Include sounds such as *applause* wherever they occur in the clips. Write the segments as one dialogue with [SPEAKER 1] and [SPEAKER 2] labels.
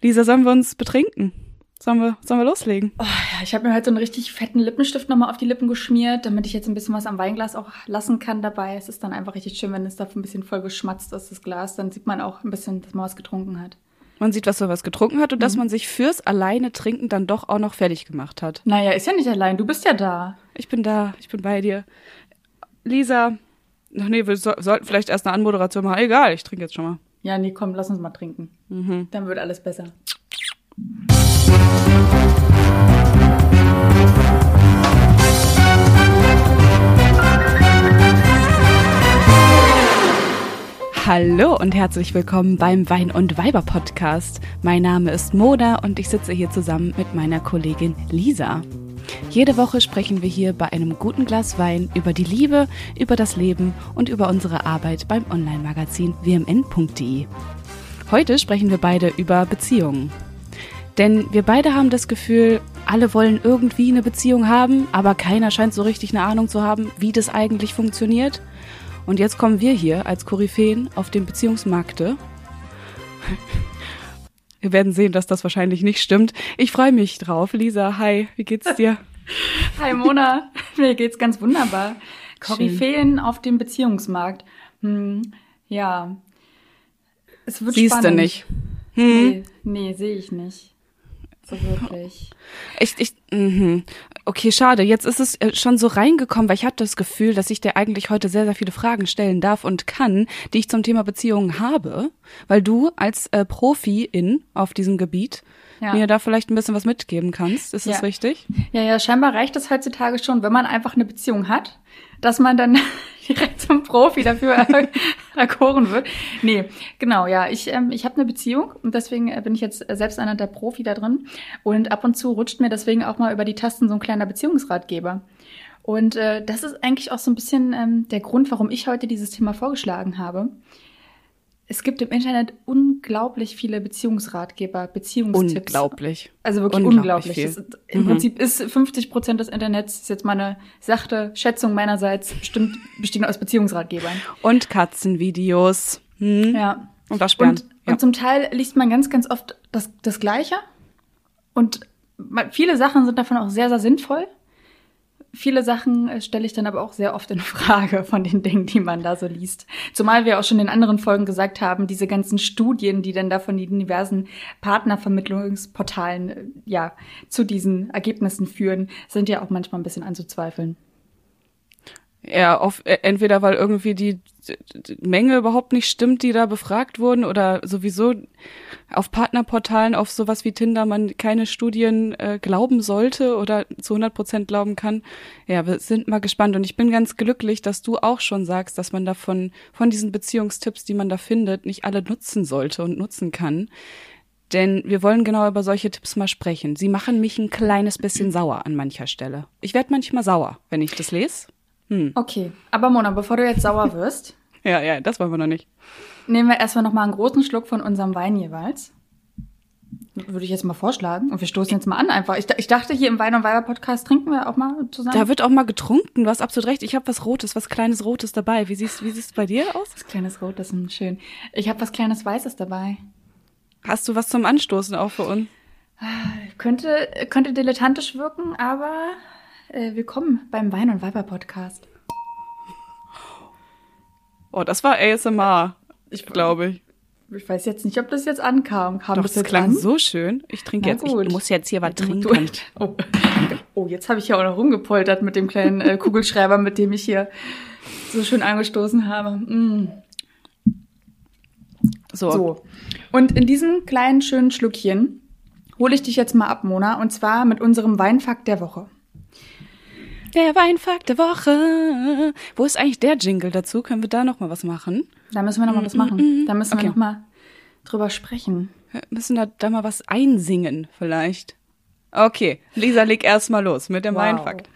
[SPEAKER 1] Lisa, sollen wir uns betrinken? Sollen wir, sollen wir loslegen?
[SPEAKER 2] Oh, ja, ich habe mir heute so einen richtig fetten Lippenstift nochmal auf die Lippen geschmiert, damit ich jetzt ein bisschen was am Weinglas auch lassen kann dabei. Es ist dann einfach richtig schön, wenn es da ein bisschen voll geschmatzt ist, das Glas. Dann sieht man auch ein bisschen, dass man was getrunken hat.
[SPEAKER 1] Man sieht, was man was getrunken hat und mhm. dass man sich fürs alleine Trinken dann doch auch noch fertig gemacht hat.
[SPEAKER 2] Naja, ist ja nicht allein. Du bist ja da.
[SPEAKER 1] Ich bin da. Ich bin bei dir. Lisa. Ach nee, wir so, sollten vielleicht erst eine Anmoderation machen. Egal, ich trinke jetzt schon mal.
[SPEAKER 2] Ja, nee, komm, lass uns mal trinken. Mhm. Dann wird alles besser.
[SPEAKER 1] Hallo und herzlich willkommen beim Wein und Weiber Podcast. Mein Name ist Moda und ich sitze hier zusammen mit meiner Kollegin Lisa. Jede Woche sprechen wir hier bei einem guten Glas Wein über die Liebe, über das Leben und über unsere Arbeit beim Online-Magazin wmn.de. Heute sprechen wir beide über Beziehungen. Denn wir beide haben das Gefühl, alle wollen irgendwie eine Beziehung haben, aber keiner scheint so richtig eine Ahnung zu haben, wie das eigentlich funktioniert. Und jetzt kommen wir hier als Koryphäen auf dem Beziehungsmarkte. Wir werden sehen, dass das wahrscheinlich nicht stimmt. Ich freue mich drauf. Lisa, hi, wie geht's dir? *laughs*
[SPEAKER 2] hi Mona, *laughs* mir geht's ganz wunderbar. Koryphäen auf dem Beziehungsmarkt. Hm, ja.
[SPEAKER 1] Es wird Siehst spannend. du nicht.
[SPEAKER 2] Hm. Nee, nee sehe ich nicht. So wirklich.
[SPEAKER 1] Ich, ich, mh. Okay, schade. Jetzt ist es äh, schon so reingekommen, weil ich hatte das Gefühl, dass ich dir eigentlich heute sehr, sehr viele Fragen stellen darf und kann, die ich zum Thema Beziehungen habe, weil du als äh, Profi in auf diesem Gebiet ja. mir da vielleicht ein bisschen was mitgeben kannst. Ist ja. das richtig?
[SPEAKER 2] Ja, ja, scheinbar reicht es heutzutage schon, wenn man einfach eine Beziehung hat, dass man dann *laughs* direkt zum Profi dafür erkoren wird. Nee, genau, ja. Ich, ähm, ich habe eine Beziehung und deswegen äh, bin ich jetzt selbst einer der Profi da drin. Und ab und zu rutscht mir deswegen auch mal über die Tasten so ein kleiner Beziehungsratgeber. Und äh, das ist eigentlich auch so ein bisschen ähm, der Grund, warum ich heute dieses Thema vorgeschlagen habe es gibt im Internet unglaublich viele Beziehungsratgeber, Beziehungstipps.
[SPEAKER 1] Unglaublich.
[SPEAKER 2] Also wirklich unglaublich. unglaublich. Das, Im mhm. Prinzip ist 50 Prozent des Internets, ist jetzt meine sachte Schätzung meinerseits, bestimmt bestehen aus Beziehungsratgebern.
[SPEAKER 1] Und Katzenvideos.
[SPEAKER 2] Hm. Ja. Und Waschbären. Und, ja. und zum Teil liest man ganz, ganz oft das, das Gleiche. Und viele Sachen sind davon auch sehr, sehr sinnvoll viele Sachen äh, stelle ich dann aber auch sehr oft in Frage *laughs* von den Dingen, die man da so liest. Zumal wir auch schon in anderen Folgen gesagt haben, diese ganzen Studien, die dann da von den diversen Partnervermittlungsportalen äh, ja zu diesen Ergebnissen führen, sind ja auch manchmal ein bisschen anzuzweifeln.
[SPEAKER 1] Ja, auf, äh, entweder weil irgendwie die Menge überhaupt nicht stimmt, die da befragt wurden, oder sowieso auf Partnerportalen auf sowas wie Tinder man keine Studien äh, glauben sollte oder zu 100 Prozent glauben kann. Ja, wir sind mal gespannt und ich bin ganz glücklich, dass du auch schon sagst, dass man davon, von diesen Beziehungstipps, die man da findet, nicht alle nutzen sollte und nutzen kann. Denn wir wollen genau über solche Tipps mal sprechen. Sie machen mich ein kleines bisschen sauer an mancher Stelle. Ich werde manchmal sauer, wenn ich das lese.
[SPEAKER 2] Hm. Okay, aber Mona, bevor du jetzt sauer wirst. *laughs*
[SPEAKER 1] ja, ja, das wollen wir noch nicht.
[SPEAKER 2] Nehmen wir erstmal noch mal einen großen Schluck von unserem Wein jeweils. Würde ich jetzt mal vorschlagen. Und wir stoßen jetzt mal an einfach. Ich, ich dachte, hier im Wein- und Weiber-Podcast trinken wir auch mal zusammen.
[SPEAKER 1] Da wird auch mal getrunken. Du hast absolut recht. Ich habe was Rotes, was kleines Rotes dabei. Wie siehst wie es bei dir aus?
[SPEAKER 2] Was kleines Rotes, schön. Ich habe was kleines Weißes dabei.
[SPEAKER 1] Hast du was zum Anstoßen auch für uns?
[SPEAKER 2] Könnte, könnte dilettantisch wirken, aber äh, willkommen beim Wein- und Weiber-Podcast.
[SPEAKER 1] Oh, das war ASMR, ich glaube ich.
[SPEAKER 2] Ich weiß jetzt nicht, ob das jetzt ankam. Kam
[SPEAKER 1] Doch,
[SPEAKER 2] das,
[SPEAKER 1] das klang an? so schön. Ich trinke jetzt. Gut. Ich muss jetzt hier was trinken.
[SPEAKER 2] Oh. oh, jetzt habe ich ja auch noch rumgepoltert mit dem kleinen äh, Kugelschreiber, mit dem ich hier so schön angestoßen habe. Mm. So. so. Und in diesem kleinen schönen Schluckchen hole ich dich jetzt mal ab, Mona, und zwar mit unserem Weinfakt der Woche.
[SPEAKER 1] Der Weinfakt der Woche. Wo ist eigentlich der Jingle dazu? Können wir da noch mal was machen?
[SPEAKER 2] Da müssen wir noch mal was machen. Mm, mm, mm. Da müssen okay. wir noch mal drüber sprechen.
[SPEAKER 1] Wir müssen da, da mal was einsingen vielleicht. Okay, Lisa, leg erst mal los mit dem wow. Weinfakt.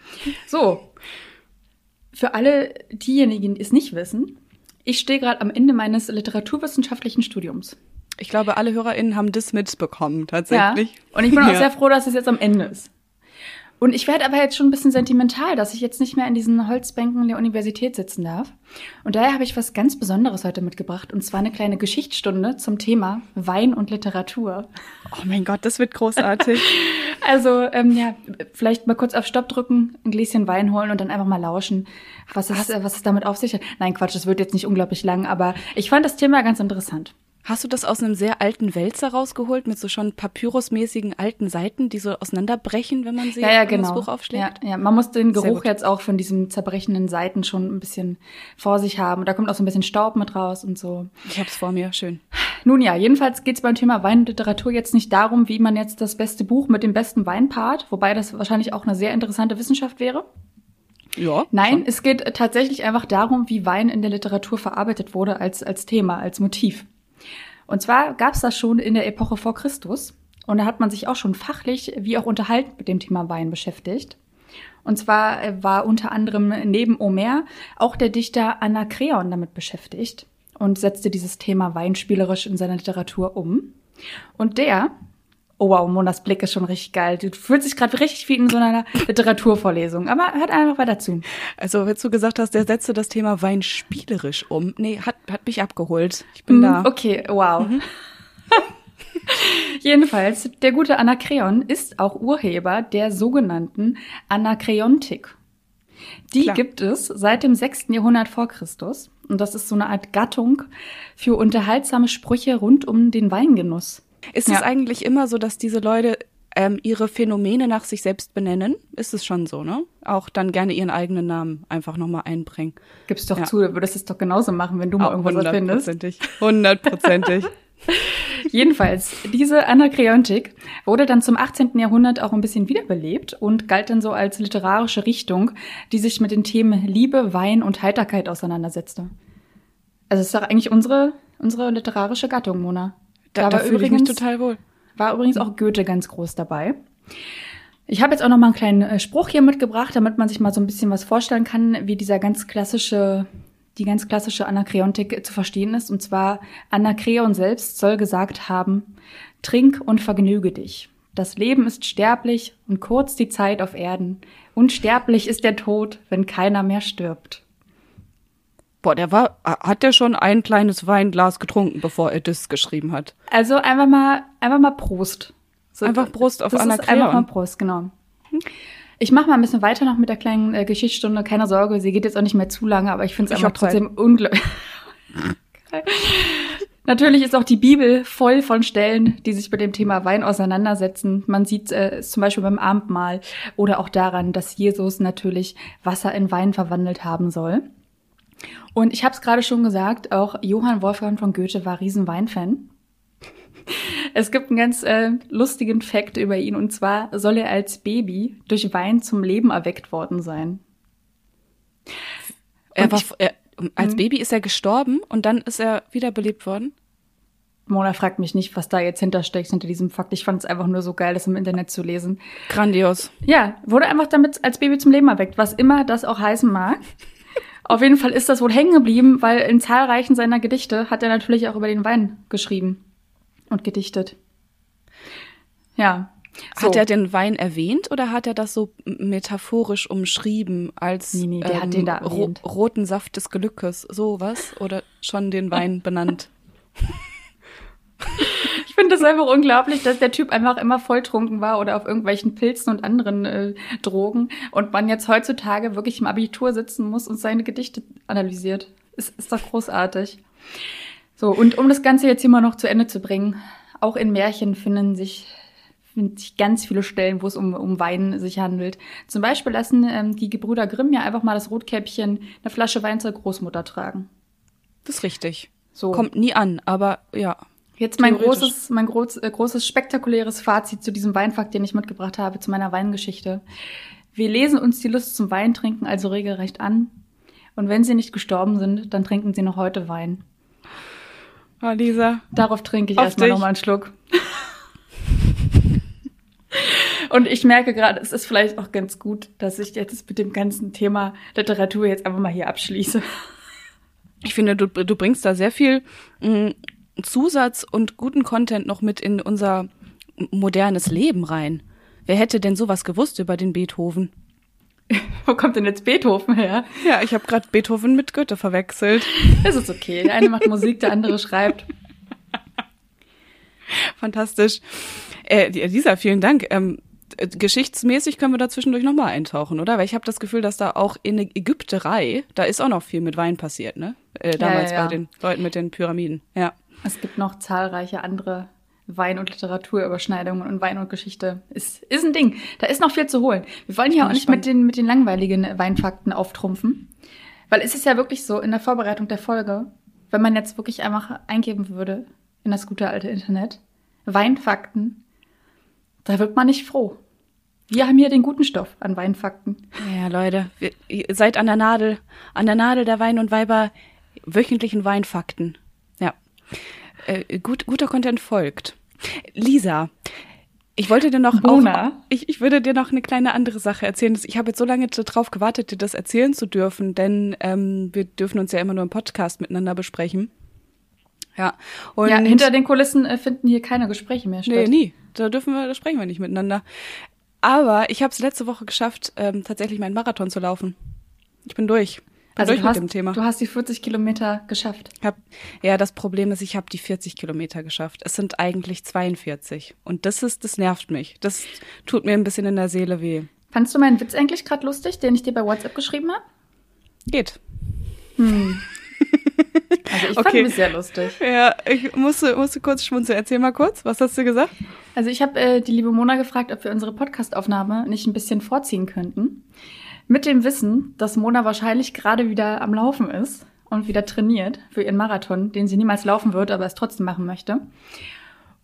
[SPEAKER 2] So, für alle diejenigen, die es nicht wissen, ich stehe gerade am Ende meines literaturwissenschaftlichen Studiums.
[SPEAKER 1] Ich glaube, alle HörerInnen haben das mitbekommen, tatsächlich.
[SPEAKER 2] Ja. Und ich bin auch *laughs* ja. sehr froh, dass es jetzt am Ende ist. Und ich werde aber jetzt schon ein bisschen sentimental, dass ich jetzt nicht mehr in diesen Holzbänken der Universität sitzen darf. Und daher habe ich was ganz Besonderes heute mitgebracht. Und zwar eine kleine Geschichtsstunde zum Thema Wein und Literatur.
[SPEAKER 1] Oh mein Gott, das wird großartig. *laughs*
[SPEAKER 2] also, ähm, ja, vielleicht mal kurz auf Stopp drücken, ein Gläschen Wein holen und dann einfach mal lauschen, was es, äh, was es damit auf sich hat. Nein, Quatsch, das wird jetzt nicht unglaublich lang, aber ich fand das Thema ganz interessant.
[SPEAKER 1] Hast du das aus einem sehr alten Wälzer rausgeholt mit so schon papyrusmäßigen alten Seiten, die so auseinanderbrechen, wenn man sie
[SPEAKER 2] ja, ja,
[SPEAKER 1] genau.
[SPEAKER 2] das
[SPEAKER 1] Buch aufschlägt?
[SPEAKER 2] Ja, ja, man muss den Geruch jetzt auch von diesen zerbrechenden Seiten schon ein bisschen vor sich haben. Da kommt auch so ein bisschen Staub mit raus und so.
[SPEAKER 1] Ich hab's vor mir, schön.
[SPEAKER 2] Nun ja, jedenfalls geht's beim Thema Wein und Literatur jetzt nicht darum, wie man jetzt das beste Buch mit dem besten Weinpart, wobei das wahrscheinlich auch eine sehr interessante Wissenschaft wäre.
[SPEAKER 1] Ja.
[SPEAKER 2] Nein, schon. es geht tatsächlich einfach darum, wie Wein in der Literatur verarbeitet wurde als, als Thema, als Motiv. Und zwar gab es das schon in der Epoche vor Christus. Und da hat man sich auch schon fachlich wie auch unterhalten mit dem Thema Wein beschäftigt. Und zwar äh, war unter anderem neben Homer auch der Dichter Anakreon damit beschäftigt und setzte dieses Thema Wein spielerisch in seiner Literatur um. Und der Oh wow, Monas Blick ist schon richtig geil. Du fühlst dich gerade richtig wie in so einer Literaturvorlesung. Aber hört einfach weiter zu.
[SPEAKER 1] Also, wenn du gesagt hast, der setzte das Thema Wein spielerisch um. Nee, hat, hat mich abgeholt. Ich bin mm, da.
[SPEAKER 2] Okay, wow. Mhm. *laughs* Jedenfalls, der gute Anakreon ist auch Urheber der sogenannten Anakreontik. Die Klar. gibt es seit dem 6. Jahrhundert vor Christus. Und das ist so eine Art Gattung für unterhaltsame Sprüche rund um den Weingenuss.
[SPEAKER 1] Ist ja. es eigentlich immer so, dass diese Leute ähm, ihre Phänomene nach sich selbst benennen? Ist es schon so, ne? Auch dann gerne ihren eigenen Namen einfach nochmal einbringen.
[SPEAKER 2] Gib's doch ja. zu, du würdest es doch genauso machen, wenn du mal irgendwas erfindest.
[SPEAKER 1] Hundertprozentig. Hundertprozentig. *laughs* *laughs*
[SPEAKER 2] Jedenfalls, diese Anakreontik wurde dann zum 18. Jahrhundert auch ein bisschen wiederbelebt und galt dann so als literarische Richtung, die sich mit den Themen Liebe, Wein und Heiterkeit auseinandersetzte. Also es ist doch eigentlich unsere, unsere literarische Gattung, Mona.
[SPEAKER 1] Da, da, ich mich total wohl.
[SPEAKER 2] War übrigens auch Goethe ganz groß dabei. Ich habe jetzt auch noch mal einen kleinen äh, Spruch hier mitgebracht, damit man sich mal so ein bisschen was vorstellen kann, wie dieser ganz klassische, die ganz klassische Anakreontik zu verstehen ist. Und zwar, Anakreon selbst soll gesagt haben, trink und vergnüge dich. Das Leben ist sterblich und kurz die Zeit auf Erden. Unsterblich ist der Tod, wenn keiner mehr stirbt.
[SPEAKER 1] Boah, der war, hat der schon ein kleines Weinglas getrunken, bevor er das geschrieben hat?
[SPEAKER 2] Also einfach mal, einfach mal Prost.
[SPEAKER 1] So, einfach Prost auf das Anna
[SPEAKER 2] ist Einfach mal Prost, genau. Ich mache mal ein bisschen weiter noch mit der kleinen äh, Geschichtsstunde. Keine Sorge, sie geht jetzt auch nicht mehr zu lange, aber ich finde es einfach trotzdem unglaublich. *laughs* Natürlich ist auch die Bibel voll von Stellen, die sich mit dem Thema Wein auseinandersetzen. Man sieht äh, es zum Beispiel beim Abendmahl oder auch daran, dass Jesus natürlich Wasser in Wein verwandelt haben soll. Und ich habe es gerade schon gesagt, auch Johann Wolfgang von Goethe war Riesenweinfan. Es gibt einen ganz äh, lustigen Fakt über ihn und zwar soll er als Baby durch Wein zum Leben erweckt worden sein.
[SPEAKER 1] Er war, er, als hm? Baby ist er gestorben und dann ist er wiederbelebt worden?
[SPEAKER 2] Mona fragt mich nicht, was da jetzt hintersteckt, hinter diesem Fakt. Ich fand es einfach nur so geil, das im Internet zu lesen.
[SPEAKER 1] Grandios.
[SPEAKER 2] Ja, wurde einfach damit als Baby zum Leben erweckt, was immer das auch heißen mag. Auf jeden Fall ist das wohl hängen geblieben, weil in zahlreichen seiner Gedichte hat er natürlich auch über den Wein geschrieben und gedichtet. Ja.
[SPEAKER 1] So. Hat er den Wein erwähnt oder hat er das so metaphorisch umschrieben als
[SPEAKER 2] nee, nee, der ähm, hat den da
[SPEAKER 1] ro roten Saft des Glückes, sowas? Oder schon den Wein benannt? *laughs*
[SPEAKER 2] Ich finde das einfach unglaublich, dass der Typ einfach immer volltrunken war oder auf irgendwelchen Pilzen und anderen äh, Drogen und man jetzt heutzutage wirklich im Abitur sitzen muss und seine Gedichte analysiert. Ist, ist doch großartig. So, und um das Ganze jetzt mal noch zu Ende zu bringen, auch in Märchen finden sich, finden sich ganz viele Stellen, wo es um, um Wein sich handelt. Zum Beispiel lassen ähm, die Gebrüder Grimm ja einfach mal das Rotkäppchen eine Flasche Wein zur Großmutter tragen.
[SPEAKER 1] Das ist richtig. So. Kommt nie an, aber ja.
[SPEAKER 2] Jetzt mein großes, mein groß, äh, großes spektakuläres Fazit zu diesem Weinfakt, den ich mitgebracht habe, zu meiner Weingeschichte. Wir lesen uns die Lust zum Weintrinken also regelrecht an. Und wenn sie nicht gestorben sind, dann trinken sie noch heute Wein.
[SPEAKER 1] Oh, Lisa.
[SPEAKER 2] Darauf trinke ich erstmal nochmal einen Schluck. *laughs* Und ich merke gerade, es ist vielleicht auch ganz gut, dass ich jetzt mit dem ganzen Thema Literatur jetzt einfach mal hier abschließe.
[SPEAKER 1] Ich finde, du, du bringst da sehr viel mm, Zusatz und guten Content noch mit in unser modernes Leben rein. Wer hätte denn sowas gewusst über den Beethoven? *laughs*
[SPEAKER 2] Wo kommt denn jetzt Beethoven her?
[SPEAKER 1] Ja, ich habe gerade Beethoven mit Goethe verwechselt. *laughs*
[SPEAKER 2] Das ist okay. Der eine macht Musik, der andere schreibt.
[SPEAKER 1] Fantastisch. Äh, Lisa, vielen Dank. Ähm, äh, geschichtsmäßig können wir da zwischendurch nochmal eintauchen, oder? Weil ich habe das Gefühl, dass da auch in der Ägypterei, da ist auch noch viel mit Wein passiert, ne? Äh, damals
[SPEAKER 2] Ja, ja, ja.
[SPEAKER 1] bei den Leuten mit den Pyramiden. Ja.
[SPEAKER 2] Es gibt noch zahlreiche andere Wein- und Literaturüberschneidungen und Wein und Geschichte ist, ist ein Ding. Da ist noch viel zu holen. Wir wollen hier auch nicht mit den, mit den langweiligen Weinfakten auftrumpfen. Weil es ist ja wirklich so in der Vorbereitung der Folge, wenn man jetzt wirklich einfach eingeben würde in das gute alte Internet, Weinfakten, da wird man nicht froh. Wir haben hier den guten Stoff an Weinfakten.
[SPEAKER 1] Ja, Leute, ihr seid an der Nadel, an der Nadel der Wein und Weiber wöchentlichen Weinfakten. Äh, gut, guter Content folgt. Lisa, ich wollte dir noch auch, ich, ich würde dir noch eine kleine andere Sache erzählen. Ich habe jetzt so lange darauf gewartet, dir das erzählen zu dürfen, denn ähm, wir dürfen uns ja immer nur im Podcast miteinander besprechen. Ja. Und
[SPEAKER 2] ja, hinter den Kulissen äh, finden hier keine Gespräche mehr statt.
[SPEAKER 1] Nee, nie. Da dürfen wir, da sprechen wir nicht miteinander. Aber ich habe es letzte Woche geschafft, ähm, tatsächlich meinen Marathon zu laufen. Ich bin durch.
[SPEAKER 2] Also du hast, du hast die 40 Kilometer geschafft.
[SPEAKER 1] Hab, ja, das Problem ist, ich habe die 40 Kilometer geschafft. Es sind eigentlich 42. Und das ist, das nervt mich. Das tut mir ein bisschen in der Seele weh.
[SPEAKER 2] Fandst du meinen Witz eigentlich gerade lustig, den ich dir bei WhatsApp geschrieben habe?
[SPEAKER 1] Geht. *laughs*
[SPEAKER 2] Also ich
[SPEAKER 1] Okay.
[SPEAKER 2] fand es sehr lustig.
[SPEAKER 1] Ja, ich musste, musste kurz schmunzeln. Erzähl mal kurz, was hast du gesagt?
[SPEAKER 2] Also ich habe äh, die liebe Mona gefragt, ob wir unsere Podcastaufnahme nicht ein bisschen vorziehen könnten. Mit dem Wissen, dass Mona wahrscheinlich gerade wieder am Laufen ist und wieder trainiert für ihren Marathon, den sie niemals laufen wird, aber es trotzdem machen möchte.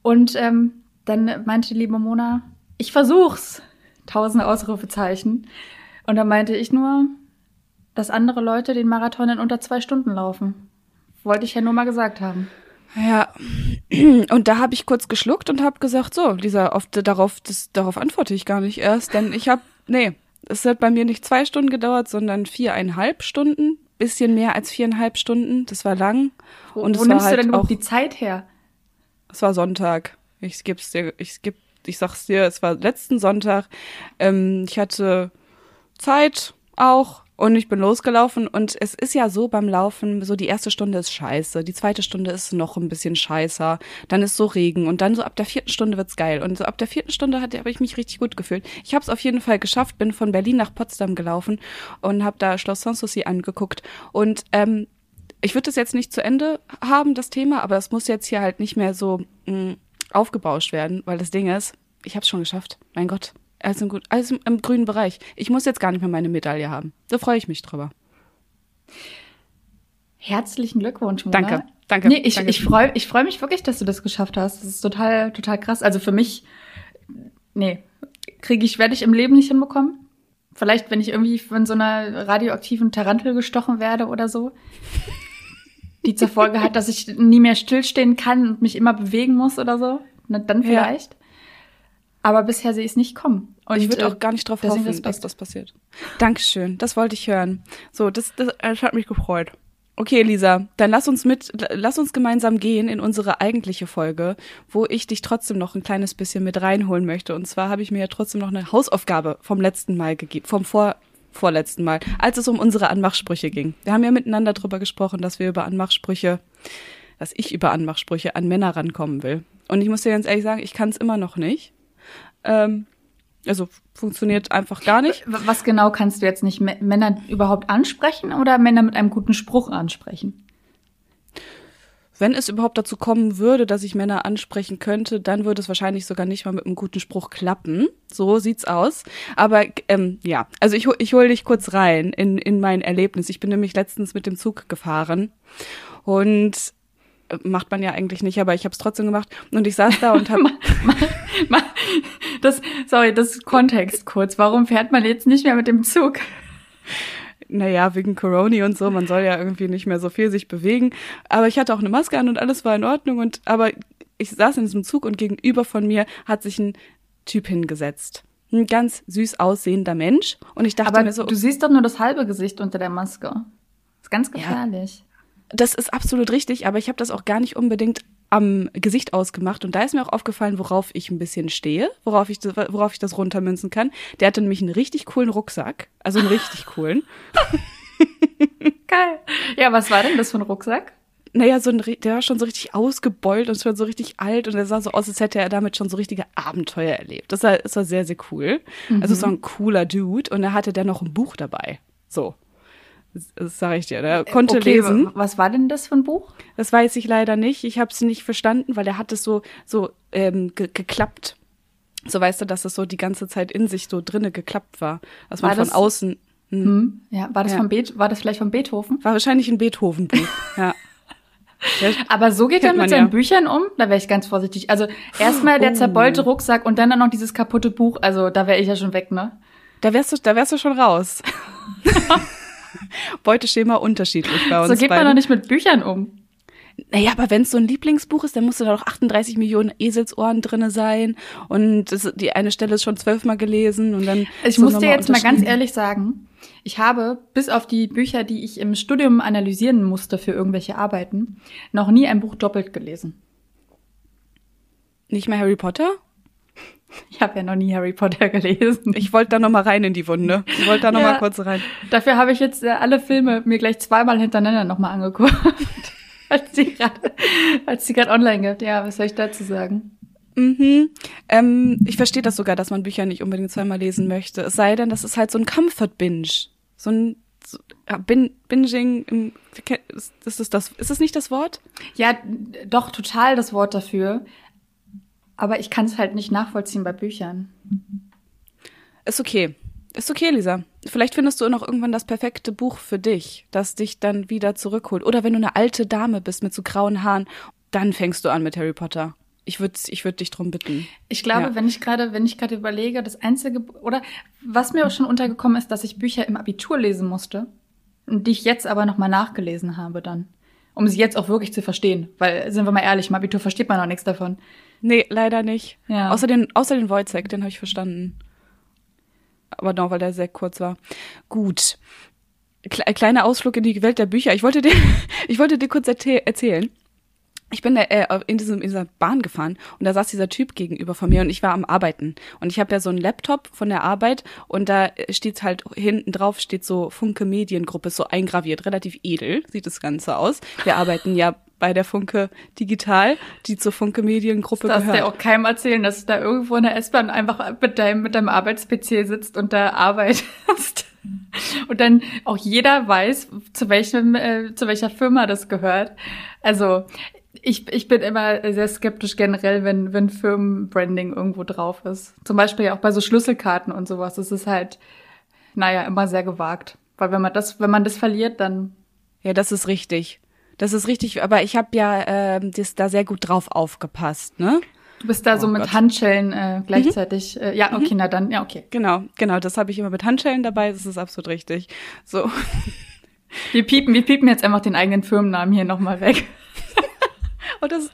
[SPEAKER 2] Und ähm, dann meinte die liebe Mona, ich versuch's. Tausende Ausrufezeichen. Und dann meinte ich nur, dass andere Leute den Marathon in unter zwei Stunden laufen. Wollte ich ja nur mal gesagt haben.
[SPEAKER 1] Ja, und da habe ich kurz geschluckt und habe gesagt, so, Lisa, auf, darauf, das, darauf antworte ich gar nicht erst, denn ich habe, nee, es hat bei mir nicht zwei Stunden gedauert, sondern viereinhalb Stunden, bisschen mehr als viereinhalb Stunden, das war lang.
[SPEAKER 2] Wo,
[SPEAKER 1] und
[SPEAKER 2] wo nimmst
[SPEAKER 1] halt
[SPEAKER 2] du denn
[SPEAKER 1] auch,
[SPEAKER 2] überhaupt die Zeit her?
[SPEAKER 1] es war Sonntag. Ich gib's dir, ich geb, ich sag's dir, es war letzten Sonntag. Ähm, ich hatte Zeit auch und ich bin losgelaufen und es ist ja so beim Laufen, so die erste Stunde ist scheiße, die zweite Stunde ist noch ein bisschen scheißer, dann ist so Regen und dann so ab der vierten Stunde wird's geil und so ab der vierten Stunde habe ich mich richtig gut gefühlt. Ich habe es auf jeden Fall geschafft, bin von Berlin nach Potsdam gelaufen und habe da Schloss Sanssouci angeguckt und ähm, ich würde das jetzt nicht zu Ende haben, das Thema, aber es muss jetzt hier halt nicht mehr so mh, aufgebauscht werden, weil das Ding ist, ich habe es schon geschafft. Mein Gott, alles im, gut, alles im, grünen Bereich. Ich muss jetzt gar nicht mehr meine Medaille haben. Da freue ich mich drüber.
[SPEAKER 2] Herzlichen Glückwunsch, Mona.
[SPEAKER 1] Danke, danke,
[SPEAKER 2] Nee, ich,
[SPEAKER 1] danke.
[SPEAKER 2] ich freue ich freu mich wirklich, dass du das geschafft hast. Das ist total, total krass. Also für mich, nee, kriege ich, werde ich im Leben nicht hinbekommen. Vielleicht, wenn ich irgendwie von so einer radioaktiven Tarantel gestochen werde oder so. Die zur Folge hat, dass ich nie mehr stillstehen kann und mich immer bewegen muss oder so. Na, dann
[SPEAKER 1] Ja.
[SPEAKER 2] Aber bisher sehe ich es nicht kommen. Und
[SPEAKER 1] ich würde auch gar nicht drauf
[SPEAKER 2] deswegen
[SPEAKER 1] hoffen,
[SPEAKER 2] Respekt.
[SPEAKER 1] dass das passiert. Dankeschön, das wollte ich hören. So, das, das, das hat mich gefreut. Okay, Lisa, dann lass uns mit, lass uns gemeinsam gehen in unsere eigentliche Folge, wo ich dich trotzdem noch ein kleines bisschen mit reinholen möchte. Und zwar habe ich mir ja trotzdem noch eine Hausaufgabe vom letzten Mal gegeben, vom vor, vorletzten Mal, als es um unsere Anmachsprüche ging. Wir haben ja miteinander drüber gesprochen, dass wir über Anmachsprüche, dass ich über Anmachsprüche an Männer rankommen will. Und ich muss dir ganz ehrlich sagen, ich kann es immer noch nicht. Ähm, also funktioniert einfach gar nicht.
[SPEAKER 2] Was genau kannst du jetzt nicht Männer überhaupt ansprechen oder Männer mit einem guten Spruch ansprechen?
[SPEAKER 1] Wenn es überhaupt dazu kommen würde, dass ich Männer ansprechen könnte, dann würde es wahrscheinlich sogar nicht mal mit einem guten Spruch klappen. So sieht's aus. Aber ähm, ja, also ich, hol- ich hole dich kurz rein in, in mein Erlebnis. Ich bin nämlich letztens mit dem Zug gefahren und macht man ja eigentlich nicht, aber ich habe es trotzdem gemacht. Und ich saß da und habe *laughs*
[SPEAKER 2] Das, sorry, das ist Kontext kurz. Warum fährt man jetzt nicht mehr mit dem Zug?
[SPEAKER 1] naja, wegen Corona und so, man soll ja irgendwie nicht mehr so viel sich bewegen. Aber ich hatte auch eine Maske an und alles war in Ordnung. Und aber ich saß in diesem Zug und gegenüber von mir hat sich ein Typ hingesetzt. Ein ganz süß aussehender Mensch. Und ich dachte
[SPEAKER 2] Aber
[SPEAKER 1] mir so,
[SPEAKER 2] du siehst doch nur das halbe Gesicht unter der Maske. ist ganz gefährlich.
[SPEAKER 1] Das ist absolut richtig, aber ich habe das auch gar nicht unbedingt am Gesicht ausgemacht und da ist mir auch aufgefallen, worauf ich ein bisschen stehe, worauf ich, worauf ich das runtermünzen kann. Der hatte nämlich einen richtig coolen Rucksack, also einen richtig coolen. *laughs*
[SPEAKER 2] Geil. Ja, was war denn das für ein Rucksack?
[SPEAKER 1] Naja, so ein, der war schon so richtig ausgebeult und schon so richtig alt und der sah so aus, als hätte er damit schon so richtige Abenteuer erlebt. Das war, das war sehr, sehr cool. Mhm. Also so ein cooler Dude und er hatte dann noch ein Buch dabei. So. Das, das sage ich dir. Der konnte okay, lesen.
[SPEAKER 2] Was war denn das für ein Buch?
[SPEAKER 1] Das weiß ich leider nicht. Ich habe es nicht verstanden, weil er hat es so, so ähm, ge geklappt. So weißt du, dass es so die ganze Zeit in sich so drinne geklappt war. Dass man war von außen.
[SPEAKER 2] Hm. hm. Ja, war das ja. von Be war das vielleicht von Beethoven?
[SPEAKER 1] War wahrscheinlich ein Beethoven-Buch, *laughs* ja.
[SPEAKER 2] Aber so geht er mit seinen ja. Büchern um? Da wäre ich ganz vorsichtig. Also erstmal der oh. zerbeulte Rucksack und dann, dann noch dieses kaputte Buch. Also da wäre ich ja schon weg, ne?
[SPEAKER 1] Da wärst du, da wärst du schon raus. *laughs* *laughs* Beuteschema unterschiedlich bei uns.
[SPEAKER 2] So geht beiden. man doch nicht mit Büchern um.
[SPEAKER 1] Naja, aber wenn es so ein Lieblingsbuch ist, dann musst du da doch 38 Millionen Eselsohren drinne sein und das, die eine Stelle ist schon zwölfmal gelesen und dann.
[SPEAKER 2] Ich muss dir jetzt mal ganz ehrlich sagen, ich habe bis auf die Bücher, die ich im Studium analysieren musste für irgendwelche Arbeiten, noch nie ein Buch doppelt gelesen.
[SPEAKER 1] Nicht mehr Harry Potter? *laughs*
[SPEAKER 2] Ich habe ja noch nie Harry Potter gelesen.
[SPEAKER 1] Ich wollte da noch mal rein in die Wunde. Ich wollte da noch ja, mal kurz rein.
[SPEAKER 2] Dafür habe ich jetzt äh, alle Filme mir gleich zweimal hintereinander noch mal angeguckt, *laughs* als die gerade als die gerade online gibt. Ja, was soll ich dazu sagen?
[SPEAKER 1] Mhm. Ähm, ich verstehe das sogar, dass man Bücher nicht unbedingt zweimal lesen möchte. Es sei denn, das ist halt so ein Comfort-Binge. So ein so, ja, Bin Binging im, ist es das, ist es nicht das Wort?
[SPEAKER 2] Ja, doch, total das Wort dafür. Aber ich kann es halt nicht nachvollziehen bei Büchern.
[SPEAKER 1] Ist okay. Ist okay, Lisa. Vielleicht findest du noch irgendwann das perfekte Buch für dich, das dich dann wieder zurückholt. Oder wenn du eine alte Dame bist mit so grauen Haaren, dann fängst du an mit Harry Potter. Ich würde ich würd dich drum bitten.
[SPEAKER 2] Ich glaube, ja. wenn ich gerade, wenn ich gerade überlege, das einzige oder was mir auch schon untergekommen ist, dass ich Bücher im Abitur lesen musste die ich jetzt aber noch mal nachgelesen habe dann, um sie jetzt auch wirklich zu verstehen, weil sind wir mal ehrlich, im Abitur versteht man auch nichts davon.
[SPEAKER 1] Nee, leider nicht. Ja. Außer den, außer den Wojcek, den habe ich verstanden. Aber noch, weil der sehr kurz war. Gut. Kle kleiner Ausflug in die Welt der Bücher. Ich wollte dir, *laughs* ich wollte dir kurz erzählen. Ich bin da, äh, in, diesem, in dieser Bahn gefahren und da saß dieser Typ gegenüber von mir und ich war am Arbeiten. Und ich habe ja so einen Laptop von der Arbeit und da steht halt hinten drauf steht so Funke Mediengruppe so eingraviert, relativ edel sieht das Ganze aus. Wir arbeiten ja bei der Funke Digital, die zur Funke Mediengruppe
[SPEAKER 2] das
[SPEAKER 1] gehört.
[SPEAKER 2] Das dir auch keinem erzählen, dass du da irgendwo in der S-Bahn einfach mit deinem, mit deinem Arbeits-PC sitzt und da arbeitest. Und dann auch jeder weiß, zu welchem, äh, zu welcher Firma das gehört. Also, ich, ich bin immer sehr skeptisch generell, wenn, wenn Firmenbranding irgendwo drauf ist. Zum Beispiel ja auch bei so Schlüsselkarten und sowas. Das ist halt, naja, immer sehr gewagt. Weil wenn man das, wenn man das verliert, dann.
[SPEAKER 1] Ja, das ist richtig. Das ist richtig, aber ich habe ja äh, das da sehr gut drauf aufgepasst, ne?
[SPEAKER 2] Du bist da oh so mit Gott. Handschellen äh, gleichzeitig. Mhm. Äh, ja, okay, mhm. na dann, ja, okay.
[SPEAKER 1] Genau, genau, das habe ich immer mit Handschellen dabei, das ist absolut richtig. So.
[SPEAKER 2] Wir piepen, wir piepen jetzt einfach den eigenen Firmennamen hier nochmal weg. *laughs* *laughs*
[SPEAKER 1] Und das,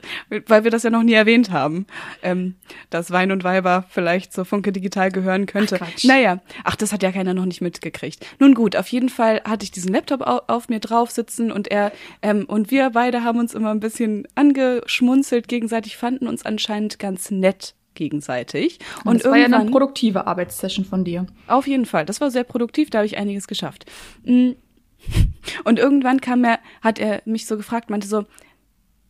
[SPEAKER 1] weil wir das ja noch nie erwähnt haben, ähm, dass Wein und Weiber vielleicht zur Funke Digital gehören könnte. Ach, naja, ach, das hat ja keiner noch nicht mitgekriegt. Nun gut, auf jeden Fall hatte ich diesen Laptop auf, auf mir drauf sitzen und er ähm, und wir beide haben uns immer ein bisschen angeschmunzelt gegenseitig, fanden uns anscheinend ganz nett gegenseitig.
[SPEAKER 2] Und, und das war ja eine produktive Arbeitssession von dir.
[SPEAKER 1] Auf jeden Fall, das war sehr produktiv, da habe ich einiges geschafft. Mm. *laughs* Und irgendwann kam er, hat er mich so gefragt, meinte so,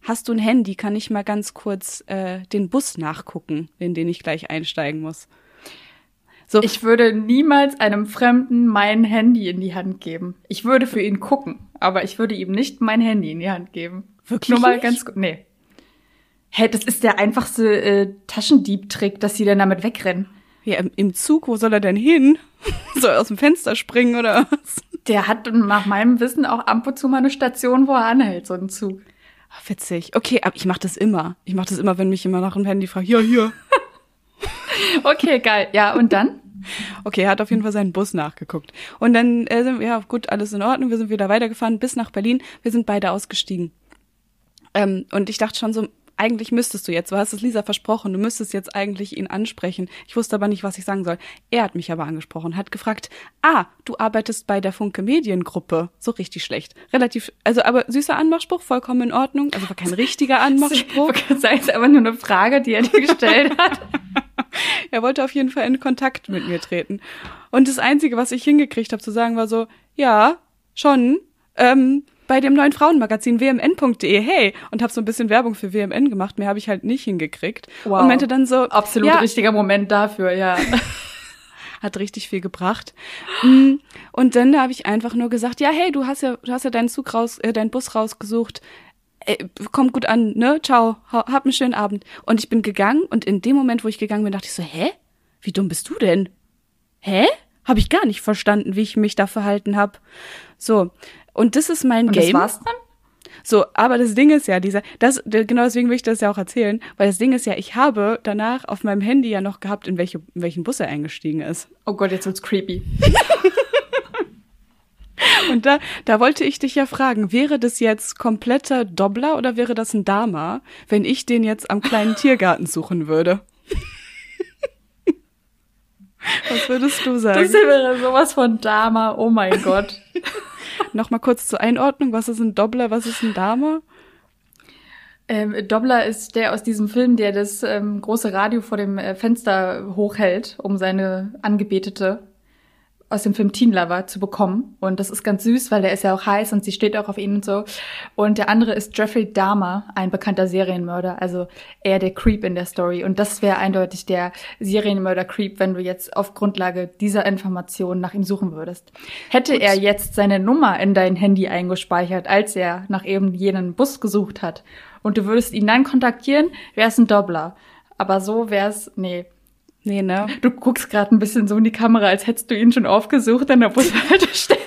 [SPEAKER 1] hast du ein Handy? Kann ich mal ganz kurz äh, den Bus nachgucken, in den ich gleich einsteigen muss?
[SPEAKER 2] So. Ich würde niemals einem Fremden mein Handy in die Hand geben. Ich würde für ihn gucken, aber ich würde ihm nicht mein Handy in die Hand geben.
[SPEAKER 1] Wirklich? Nur
[SPEAKER 2] mal ganz gut. Nee. Hä, hey, das ist der einfachste äh, Taschendieb-Trick, dass sie dann damit wegrennen.
[SPEAKER 1] Ja, im, im Zug, wo soll er denn hin? *laughs* soll er aus dem Fenster springen oder was?
[SPEAKER 2] Der hat nach meinem Wissen auch ab und zu mal eine Station, wo er anhält, so ein Zug.
[SPEAKER 1] Ach, witzig. Okay, aber ich mache das immer. Ich mache das immer, wenn mich immer nach dem Handy fragt. Ja, hier. *laughs*
[SPEAKER 2] okay, geil. Ja, und dann?
[SPEAKER 1] Okay, er hat auf jeden Fall seinen Bus nachgeguckt. Und dann äh, sind wir, ja, gut, alles in Ordnung. Wir sind wieder weitergefahren bis nach Berlin. Wir sind beide ausgestiegen. Ähm, und ich dachte schon so, eigentlich müsstest du jetzt, du hast es Lisa versprochen, du müsstest jetzt eigentlich ihn ansprechen. Ich wusste aber nicht, was ich sagen soll. Er hat mich aber angesprochen, hat gefragt, ah, du arbeitest bei der Funke Mediengruppe. So richtig schlecht. Relativ, also aber süßer Anmachspruch, vollkommen in Ordnung. Also war kein *laughs* richtiger Anmachspruch.
[SPEAKER 2] Das ist aber nur eine Frage, die er dir gestellt hat. *laughs*
[SPEAKER 1] er wollte auf jeden Fall in Kontakt mit mir treten. Und das Einzige, was ich hingekriegt habe zu sagen, war so, ja, schon, ähm, bei dem neuen Frauenmagazin wmn.de, hey, und habe so ein bisschen Werbung für WMN gemacht, mehr habe ich halt nicht hingekriegt.
[SPEAKER 2] Wow.
[SPEAKER 1] Und meinte dann so,
[SPEAKER 2] absolut ja, richtiger Moment dafür, ja. *laughs*
[SPEAKER 1] hat richtig viel gebracht. Mm, und dann habe ich einfach nur gesagt, ja, hey, du hast ja, du hast ja deinen Zug raus, äh, deinen Bus rausgesucht. Ey, kommt gut an, ne? Ciao, hab einen schönen Abend. Und ich bin gegangen und in dem Moment, wo ich gegangen bin, dachte ich so, hä? Wie dumm bist du denn? Hä? Habe ich gar nicht verstanden, wie ich mich da verhalten habe. So, und das ist mein
[SPEAKER 2] und
[SPEAKER 1] Game.
[SPEAKER 2] Das war's dann?
[SPEAKER 1] So, aber das Ding ist ja, dieser, das, genau deswegen will ich das ja auch erzählen, weil das Ding ist ja, ich habe danach auf meinem Handy ja noch gehabt, in, welche, in welchen Bus er eingestiegen ist.
[SPEAKER 2] Oh Gott, jetzt wird's creepy. *laughs*
[SPEAKER 1] Und da, da wollte ich dich ja fragen, wäre das jetzt kompletter Dobbler oder wäre das ein Dama, wenn ich den jetzt am kleinen Tiergarten suchen würde? Was würdest du sagen?
[SPEAKER 2] Das wäre sowas von Dama, oh mein Gott. *laughs*
[SPEAKER 1] Nochmal kurz zur Einordnung, was ist ein Dobbler, was ist ein Dama?
[SPEAKER 2] Ähm, Dobbler ist der aus diesem Film, der das ähm, große Radio vor dem äh, Fenster hochhält, um seine Angebetete aus dem Film Teen Lover zu bekommen. Und das ist ganz süß, weil der ist ja auch heiß und sie steht auch auf ihn und so. Und der andere ist Jeffrey Dahmer, ein bekannter Serienmörder, also eher der Creep in der Story. Und das wäre eindeutig der Serienmörder-Creep, wenn du jetzt auf Grundlage dieser Information nach ihm suchen würdest. Hätte Gut. er jetzt seine Nummer in dein Handy eingespeichert, als er nach eben jenen Bus gesucht hat, und du würdest ihn dann kontaktieren, wäre es ein Doppler. Aber so wäre es, nee,
[SPEAKER 1] Nee, ne?
[SPEAKER 2] Du guckst gerade ein bisschen so in die Kamera, als hättest du ihn schon aufgesucht an der Bushaltestelle.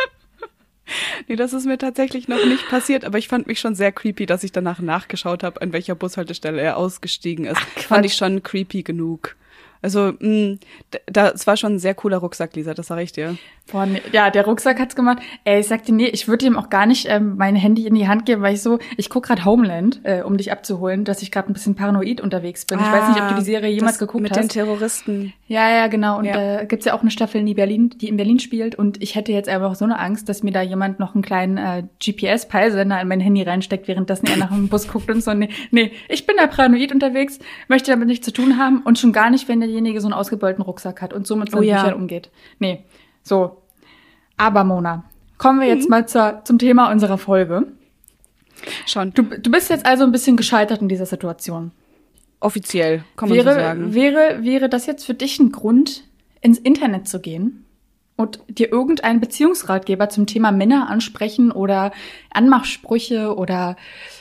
[SPEAKER 2] *laughs*
[SPEAKER 1] nee, das ist mir tatsächlich noch nicht passiert, aber ich fand mich schon sehr creepy, dass ich danach nachgeschaut habe, an welcher Bushaltestelle er ausgestiegen ist. Ach, fand ich schon creepy genug. Also, mh, mm, das war schon ein sehr cooler Rucksack, Lisa, das sage ich dir.
[SPEAKER 2] Boah, nee, ja, der Rucksack hat's gemacht. Ey, ich sagte, nee, ich würde ihm auch gar nicht ähm, mein Handy in die Hand geben, weil ich so, ich guck gerade Homeland, äh, um dich abzuholen, dass ich gerade ein bisschen paranoid unterwegs bin. Ah, ich weiß nicht, ob du die Serie jemals geguckt
[SPEAKER 1] mit
[SPEAKER 2] hast.
[SPEAKER 1] Mit den Terroristen.
[SPEAKER 2] Ja, ja, genau. Und ja. äh, gibt's ja auch eine Staffel, die Berlin, die in Berlin spielt. Und ich hätte jetzt einfach so eine Angst, dass mir da jemand noch einen kleinen äh, GPS-Peilsender in mein Handy reinsteckt, währenddessen er nach dem Bus guckt und so. Nee, nee, ich bin da paranoid unterwegs, möchte damit nichts zu tun haben und schon gar nicht, wenn derjenige so einen ausgebeulten Rucksack hat und so mit seinen oh, ja. Büchern umgeht. Nee, so. Aber Mona, kommen wir jetzt mhm. mal zur, zum Thema unserer Folge.
[SPEAKER 1] Schon.
[SPEAKER 2] Du, du bist jetzt also ein bisschen gescheitert in dieser Situation.
[SPEAKER 1] Offiziell, kann man
[SPEAKER 2] wäre,
[SPEAKER 1] so sagen.
[SPEAKER 2] Wäre, wäre das jetzt für dich ein Grund, ins Internet zu gehen und dir irgendeinen Beziehungsratgeber zum Thema Männer ansprechen oder Anmachsprüche oder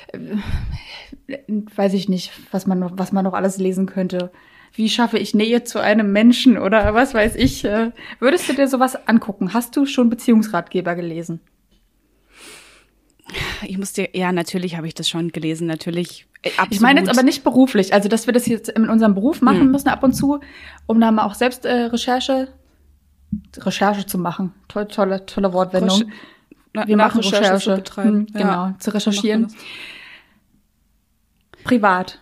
[SPEAKER 2] äh, weiß ich nicht, was man, was man noch alles lesen könnte wie schaffe ich Nähe zu einem Menschen oder was weiß ich. Äh, würdest du dir sowas angucken? Hast du schon Beziehungsratgeber gelesen?
[SPEAKER 1] Ich muss dir, ja, natürlich habe ich das schon gelesen, natürlich.
[SPEAKER 2] Absolut. Äh, ich meine jetzt aber nicht beruflich, also dass wir das jetzt in unserem Beruf machen hm. müssen ab und zu, um da mal auch selbst äh, Recherche, Recherche zu machen. Tolle, tolle, tolle Wortwendung. Reche wir machen Recherche, Recherche. betreiben. Hm, genau, ja. zu recherchieren. Privat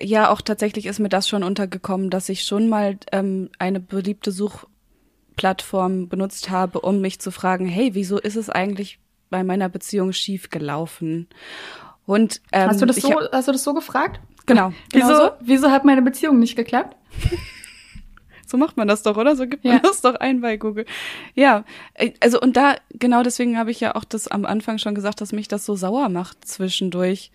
[SPEAKER 1] ja, auch tatsächlich ist mir das schon untergekommen, dass ich schon mal ähm, eine beliebte Suchplattform benutzt habe, um mich zu fragen, hey, wieso ist es eigentlich bei meiner Beziehung schief gelaufen? Und
[SPEAKER 2] ähm, hast du das so, hab, hast du das so gefragt?
[SPEAKER 1] Genau.
[SPEAKER 2] genau wieso, so? wieso hat meine Beziehung nicht geklappt? *laughs*
[SPEAKER 1] so macht man das doch, oder? So gibt man ja. das doch ein bei Google. Ja, äh, also und da, genau deswegen habe ich ja auch das am Anfang schon gesagt, dass mich das so sauer macht zwischendurch.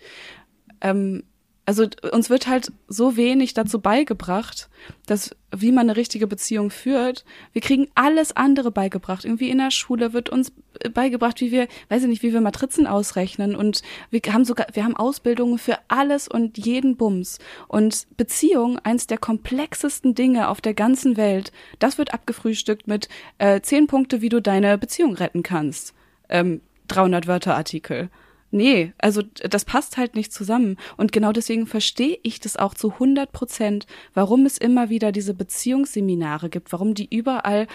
[SPEAKER 1] Ähm, also uns wird halt so wenig dazu beigebracht, dass wie man eine richtige Beziehung führt. Wir kriegen alles andere beigebracht. Irgendwie in der Schule wird uns beigebracht, wie wir, weiß ich nicht, wie wir Matrizen ausrechnen und wir haben sogar, wir haben Ausbildungen für alles und jeden Bums. Und Beziehung, eins der komplexesten Dinge auf der ganzen Welt, das wird abgefrühstückt mit äh, zehn Punkte, wie du deine Beziehung retten kannst. Ähm, 300 Wörter Artikel. Nee, also das passt halt nicht zusammen. Und genau deswegen verstehe ich das auch zu 100 Prozent, warum es immer wieder diese Beziehungsseminare gibt, warum die überall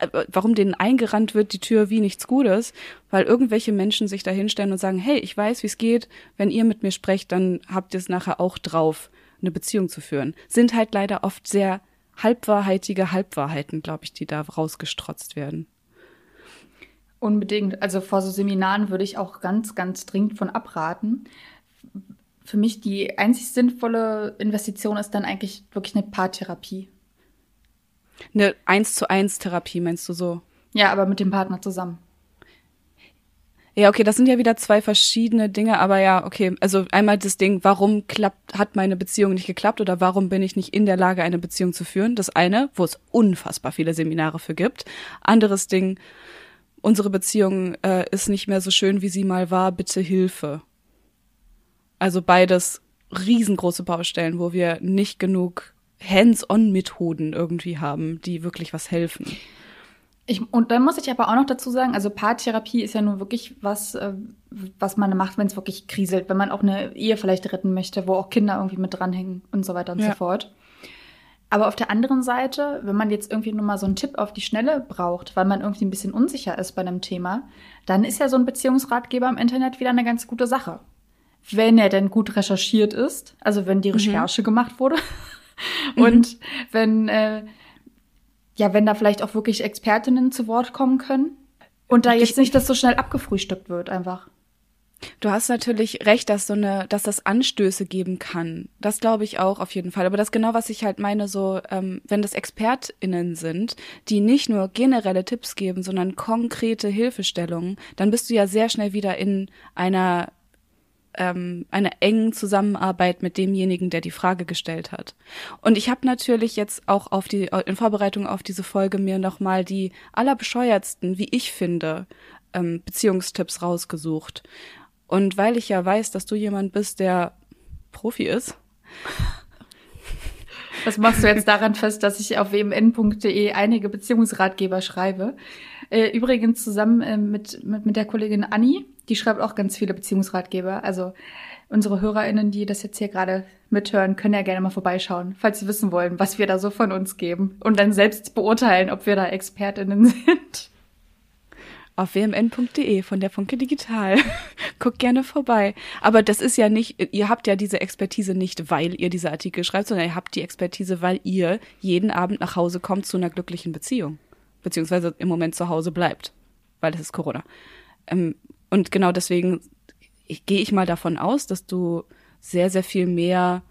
[SPEAKER 1] äh, warum denen eingerannt wird, die Tür wie nichts Gutes, weil irgendwelche Menschen sich da hinstellen und sagen, hey, ich weiß, wie es geht, wenn ihr mit mir sprecht, dann habt ihr es nachher auch drauf, eine Beziehung zu führen. Sind halt leider oft sehr halbwahrheitige Halbwahrheiten, glaube ich, die da rausgestrotzt werden.
[SPEAKER 2] Unbedingt. Also vor so Seminaren würde ich auch ganz, ganz dringend von abraten. Für mich die einzig sinnvolle Investition ist dann eigentlich wirklich eine Paartherapie.
[SPEAKER 1] Eine eins zu eins Therapie, meinst du so?
[SPEAKER 2] Ja, aber mit dem Partner zusammen.
[SPEAKER 1] Ja, okay, das sind ja wieder zwei verschiedene Dinge, aber ja, okay. Also einmal das Ding, warum klappt, hat meine Beziehung nicht geklappt oder warum bin ich nicht in der Lage, eine Beziehung zu führen? Das eine, wo es unfassbar viele Seminare für gibt. Anderes Ding, unsere Beziehung äh, ist nicht mehr so schön, wie sie mal war, bitte Hilfe. Also beides riesengroße Baustellen, wo wir nicht genug Hands-on-Methoden irgendwie haben, die wirklich was helfen.
[SPEAKER 2] Ich, und dann muss ich aber auch noch dazu sagen, also Paartherapie ist ja nur wirklich was, äh, was man macht, wenn es wirklich kriselt, wenn man auch eine Ehe vielleicht retten möchte, wo auch Kinder irgendwie mit dranhängen und so weiter und ja. so fort. Aber auf der anderen Seite, wenn man jetzt irgendwie nur mal so einen Tipp auf die Schnelle braucht, weil man irgendwie ein bisschen unsicher ist bei einem Thema, dann ist ja so ein Beziehungsratgeber im Internet wieder eine ganz gute Sache. Wenn er denn gut recherchiert ist, also wenn die mhm. Recherche mhm. gemacht wurde *laughs* und mhm. wenn äh, ja, wenn da vielleicht auch wirklich Expertinnen zu Wort kommen können und da jetzt nicht das so schnell abgefrühstückt wird einfach.
[SPEAKER 1] Du hast natürlich recht, dass so eine, dass das Anstöße geben kann. Das glaube ich auch auf jeden Fall. Aber das genau, was ich halt meine, so, ähm, wenn das ExpertInnen sind, die nicht nur generelle Tipps geben, sondern konkrete Hilfestellungen, dann bist du ja sehr schnell wieder in einer ähm, einer engen Zusammenarbeit mit demjenigen, der die Frage gestellt hat. Und ich habe natürlich jetzt auch auf die in Vorbereitung auf diese Folge mir nochmal die allerbescheuertsten, wie ich finde, ähm, Beziehungstipps rausgesucht. Und weil ich ja weiß, dass du jemand bist, der Profi ist.
[SPEAKER 2] Was machst du jetzt daran fest, dass ich auf wmn.de einige Beziehungsratgeber schreibe? Äh, übrigens zusammen äh, mit, mit, mit der Kollegin Anni, die schreibt auch ganz viele Beziehungsratgeber. Also unsere HörerInnen, die das jetzt hier gerade mithören, können ja gerne mal vorbeischauen, falls sie wissen wollen, was wir da so von uns geben und dann selbst beurteilen, ob wir da ExpertInnen *laughs* sind.
[SPEAKER 1] Auf wmn.de von der Funke Digital. *laughs* Guckt gerne vorbei. Aber das ist ja nicht, ihr habt ja diese Expertise nicht, weil ihr diese Artikel schreibt, sondern ihr habt die Expertise, weil ihr jeden Abend nach Hause kommt zu einer glücklichen Beziehung beziehungsweise im Moment zu Hause bleibt, weil es ist Corona. Ähm, und genau deswegen gehe ich mal davon aus, dass du sehr, sehr viel mehr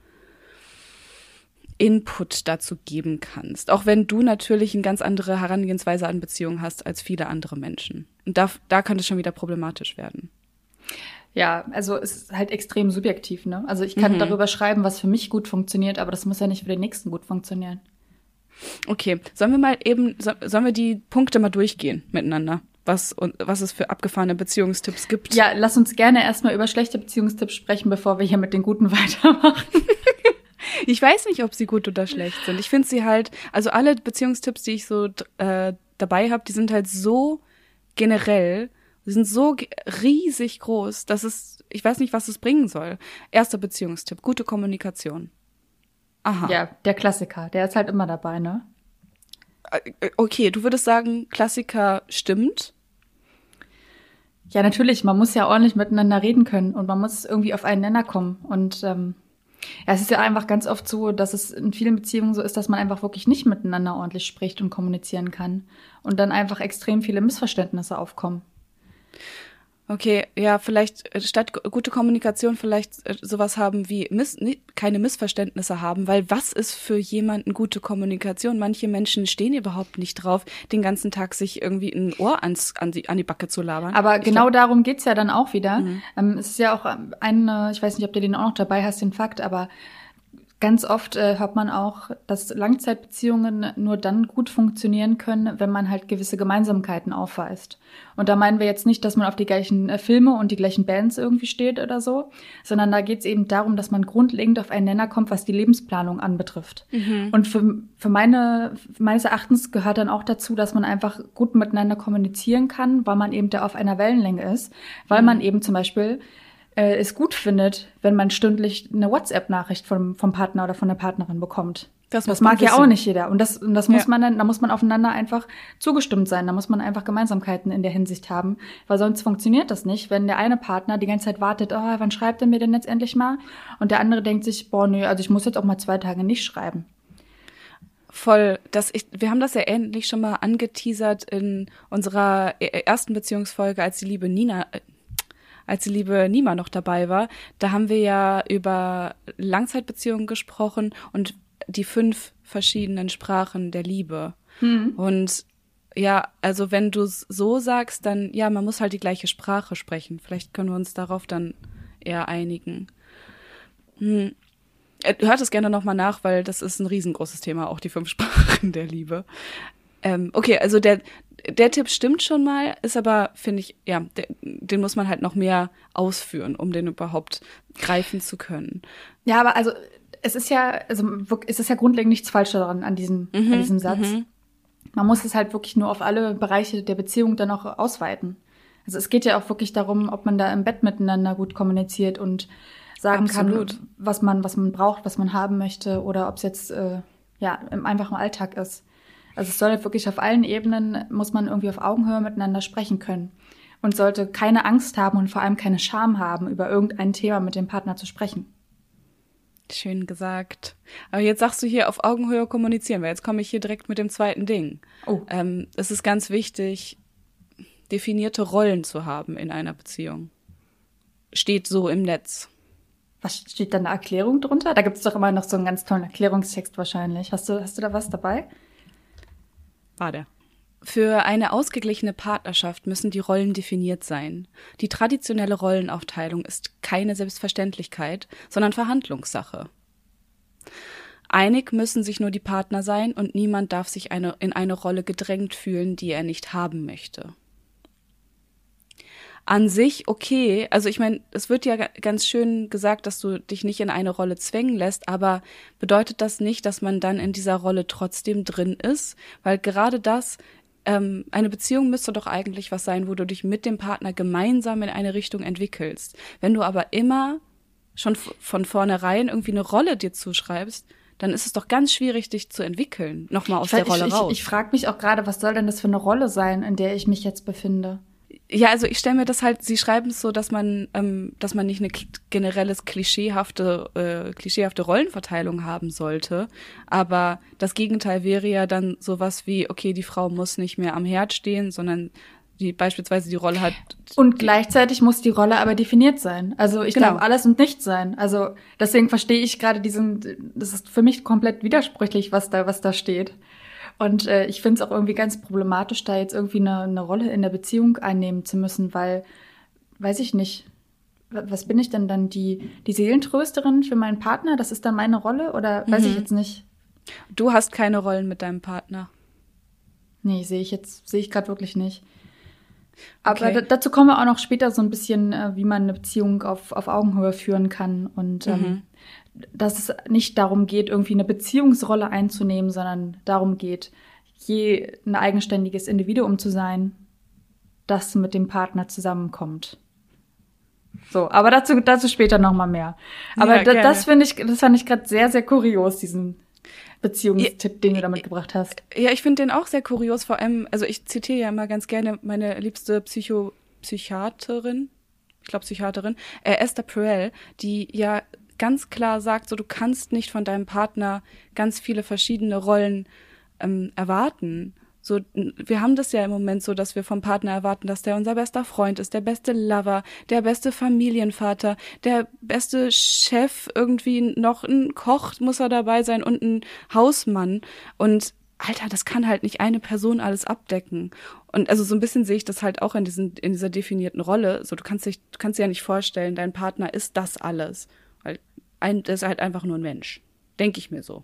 [SPEAKER 1] Input dazu geben kannst. Auch wenn du natürlich eine ganz andere Herangehensweise an Beziehungen hast als viele andere Menschen. Und da, da kann es schon wieder problematisch werden.
[SPEAKER 2] Ja, also es ist halt extrem subjektiv, ne? Also ich kann mhm. darüber schreiben, was für mich gut funktioniert, aber das muss ja nicht für den nächsten gut funktionieren.
[SPEAKER 1] Okay, sollen wir mal eben, sollen wir die Punkte mal durchgehen miteinander? Was, und, was es für abgefahrene Beziehungstipps gibt.
[SPEAKER 2] Ja, lass uns gerne erstmal über schlechte Beziehungstipps sprechen, bevor wir hier mit den guten *laughs* weitermachen. *laughs*
[SPEAKER 1] ich weiß nicht, ob sie gut oder schlecht sind. Ich finde sie halt, also alle Beziehungstipps, die ich so äh, dabei habe, die sind halt so generell, sind so riesig groß, dass es, ich weiß nicht, was es bringen soll. Erster Beziehungstipp, gute Kommunikation.
[SPEAKER 2] Aha. Ja, der Klassiker, der ist halt immer dabei, ne?
[SPEAKER 1] Äh, okay, du würdest sagen, Klassiker stimmt?
[SPEAKER 2] Ja, natürlich. Man muss ja ordentlich miteinander reden können und man muss irgendwie auf einen Nenner kommen. Und ähm, ja, es ist ja einfach ganz oft so, dass es in vielen Beziehungen so ist, dass man einfach wirklich nicht miteinander ordentlich spricht und kommunizieren kann. Und dann einfach extrem viele Missverständnisse aufkommen.
[SPEAKER 1] Okay, ja, vielleicht äh, statt gute Kommunikation vielleicht äh, sowas haben wie miss, keine Missverständnisse haben, weil was ist für jemanden gute Kommunikation? Manche Menschen stehen überhaupt nicht drauf, den ganzen Tag sich irgendwie ein Ohr ans, an, die, an die Backe zu labern.
[SPEAKER 2] Aber ich genau glaub, darum geht's ja dann auch wieder. Mhm. Ähm, es ist ja auch ein, ich weiß nicht, ob du den auch noch dabei hast, den Fakt, aber Ganz oft äh, hört man auch, dass Langzeitbeziehungen nur dann gut funktionieren können, wenn man halt gewisse Gemeinsamkeiten aufweist. Und da meinen wir jetzt nicht, dass man auf die gleichen äh, Filme und die gleichen Bands irgendwie steht oder so, sondern da geht es eben darum, dass man grundlegend auf einen Nenner kommt, was die Lebensplanung anbetrifft. Mhm. Und für, für meine, meines Erachtens gehört dann auch dazu, dass man einfach gut miteinander kommunizieren kann, weil man eben da auf einer Wellenlänge ist, weil mhm. man eben zum Beispiel äh, es gut findet, wenn man stündlich eine WhatsApp-Nachricht vom, vom Partner oder von der Partnerin bekommt. Das, das mag ja auch nicht jeder. Und das, und das muss ja. man dann, da muss man aufeinander einfach zugestimmt sein. Da muss man einfach Gemeinsamkeiten in der Hinsicht haben. Weil sonst funktioniert das nicht, wenn der eine Partner die ganze Zeit wartet, oh, wann schreibt er mir denn jetzt endlich mal? Und der andere denkt sich, boah, nö, also ich muss jetzt auch mal zwei Tage nicht schreiben.
[SPEAKER 1] Voll, dass ich, wir haben das ja ähnlich schon mal angeteasert in unserer e-, ersten Beziehungsfolge, als die liebe Nina, äh, als die liebe Nima noch dabei war. Da haben wir ja über Langzeitbeziehungen gesprochen und die fünf verschiedenen Sprachen der Liebe. Mhm. Und ja, also wenn du es so sagst, dann ja, man muss halt die gleiche Sprache sprechen. Vielleicht können wir uns darauf dann eher einigen. Hm. Äh, hört es gerne nochmal nach, weil das ist ein riesengroßes Thema, auch die fünf *laughs* Sprachen der Liebe. Ähm, okay, also der, der Tipp stimmt schon mal, ist aber, finde ich, ja, der, den muss man halt noch mehr ausführen, um den überhaupt greifen zu können.
[SPEAKER 2] Ja, aber also es ist ja, also es ist ja grundlegend nichts falsch daran an diesem, mhm, an diesem Satz. Mhm. Man muss es halt wirklich nur auf alle Bereiche der Beziehung dann auch ausweiten. Also es geht ja auch wirklich darum, ob man da im Bett miteinander gut kommuniziert und sagen Absolut. kann, was man, was man braucht, was man haben möchte, oder ob es jetzt äh, ja im einfachen Alltag ist. Also es soll halt wirklich auf allen Ebenen, muss man irgendwie auf Augenhöhe miteinander sprechen können. Und sollte keine Angst haben und vor allem keine Scham haben, über irgendein Thema mit dem Partner zu sprechen.
[SPEAKER 1] Schön gesagt. Aber jetzt sagst du hier auf Augenhöhe kommunizieren, weil jetzt komme ich hier direkt mit dem zweiten Ding. Oh. Ähm, es ist ganz wichtig, definierte Rollen zu haben in einer Beziehung. Steht so im Netz.
[SPEAKER 2] Was steht da eine Erklärung drunter? Da gibt es doch immer noch so einen ganz tollen Erklärungstext wahrscheinlich. Hast du, hast du da was dabei?
[SPEAKER 1] War der. Für eine ausgeglichene Partnerschaft müssen die Rollen definiert sein. Die traditionelle Rollenaufteilung ist keine Selbstverständlichkeit, sondern Verhandlungssache. Einig müssen sich nur die Partner sein und niemand darf sich eine, in eine Rolle gedrängt fühlen, die er nicht haben möchte. An sich okay, also ich meine, es wird ja ganz schön gesagt, dass du dich nicht in eine Rolle zwängen lässt, aber bedeutet das nicht, dass man dann in dieser Rolle trotzdem drin ist? Weil gerade das ähm, eine Beziehung müsste doch eigentlich was sein, wo du dich mit dem Partner gemeinsam in eine Richtung entwickelst. Wenn du aber immer schon von vornherein irgendwie eine Rolle dir zuschreibst, dann ist es doch ganz schwierig, dich zu entwickeln, nochmal aus ich, der Rolle
[SPEAKER 2] ich,
[SPEAKER 1] raus.
[SPEAKER 2] Ich, ich frage mich auch gerade, was soll denn das für eine Rolle sein, in der ich mich jetzt befinde?
[SPEAKER 1] Ja, also ich stelle mir das halt, sie schreiben es so, dass man, ähm, dass man nicht eine generelles klischeehafte, äh, klischeehafte Rollenverteilung haben sollte. Aber das Gegenteil wäre ja dann sowas wie, okay, die Frau muss nicht mehr am Herd stehen, sondern die beispielsweise die Rolle hat.
[SPEAKER 2] Und gleichzeitig muss die Rolle aber definiert sein. Also ich genau. darf alles und nichts sein. Also deswegen verstehe ich gerade diesen, das ist für mich komplett widersprüchlich, was da, was da steht. Und äh, ich finde es auch irgendwie ganz problematisch, da jetzt irgendwie eine, eine Rolle in der Beziehung einnehmen zu müssen, weil, weiß ich nicht, was bin ich denn dann? Die, die Seelentrösterin für meinen Partner? Das ist dann meine Rolle oder weiß mhm. ich jetzt nicht?
[SPEAKER 1] Du hast keine Rollen mit deinem Partner.
[SPEAKER 2] Nee, sehe ich jetzt, sehe ich gerade wirklich nicht. Aber okay. dazu kommen wir auch noch später so ein bisschen, äh, wie man eine Beziehung auf, auf Augenhöhe führen kann. Und ähm, mhm dass es nicht darum geht, irgendwie eine Beziehungsrolle einzunehmen, sondern darum geht, je ein eigenständiges Individuum zu sein, das mit dem Partner zusammenkommt. So, aber dazu, dazu später nochmal mehr. Aber ja, das finde ich, das fand ich gerade sehr, sehr kurios, diesen Beziehungstipp, den du da mitgebracht hast.
[SPEAKER 1] Ja, ich finde den auch sehr kurios, vor allem, also ich zitiere ja immer ganz gerne meine liebste Psycho, Psychiaterin, ich glaube Psychiaterin, äh, Esther Perel, die ja ganz klar sagt, so du kannst nicht von deinem Partner ganz viele verschiedene Rollen ähm, erwarten. So, wir haben das ja im Moment so, dass wir vom Partner erwarten, dass der unser bester Freund ist, der beste Lover, der beste Familienvater, der beste Chef, irgendwie noch ein Koch muss er dabei sein und ein Hausmann. Und Alter, das kann halt nicht eine Person alles abdecken. Und also so ein bisschen sehe ich das halt auch in diesen, in dieser definierten Rolle. So, du kannst dich, du kannst dir ja nicht vorstellen, dein Partner ist das alles ein, das ist halt einfach nur ein Mensch. Denke ich mir so.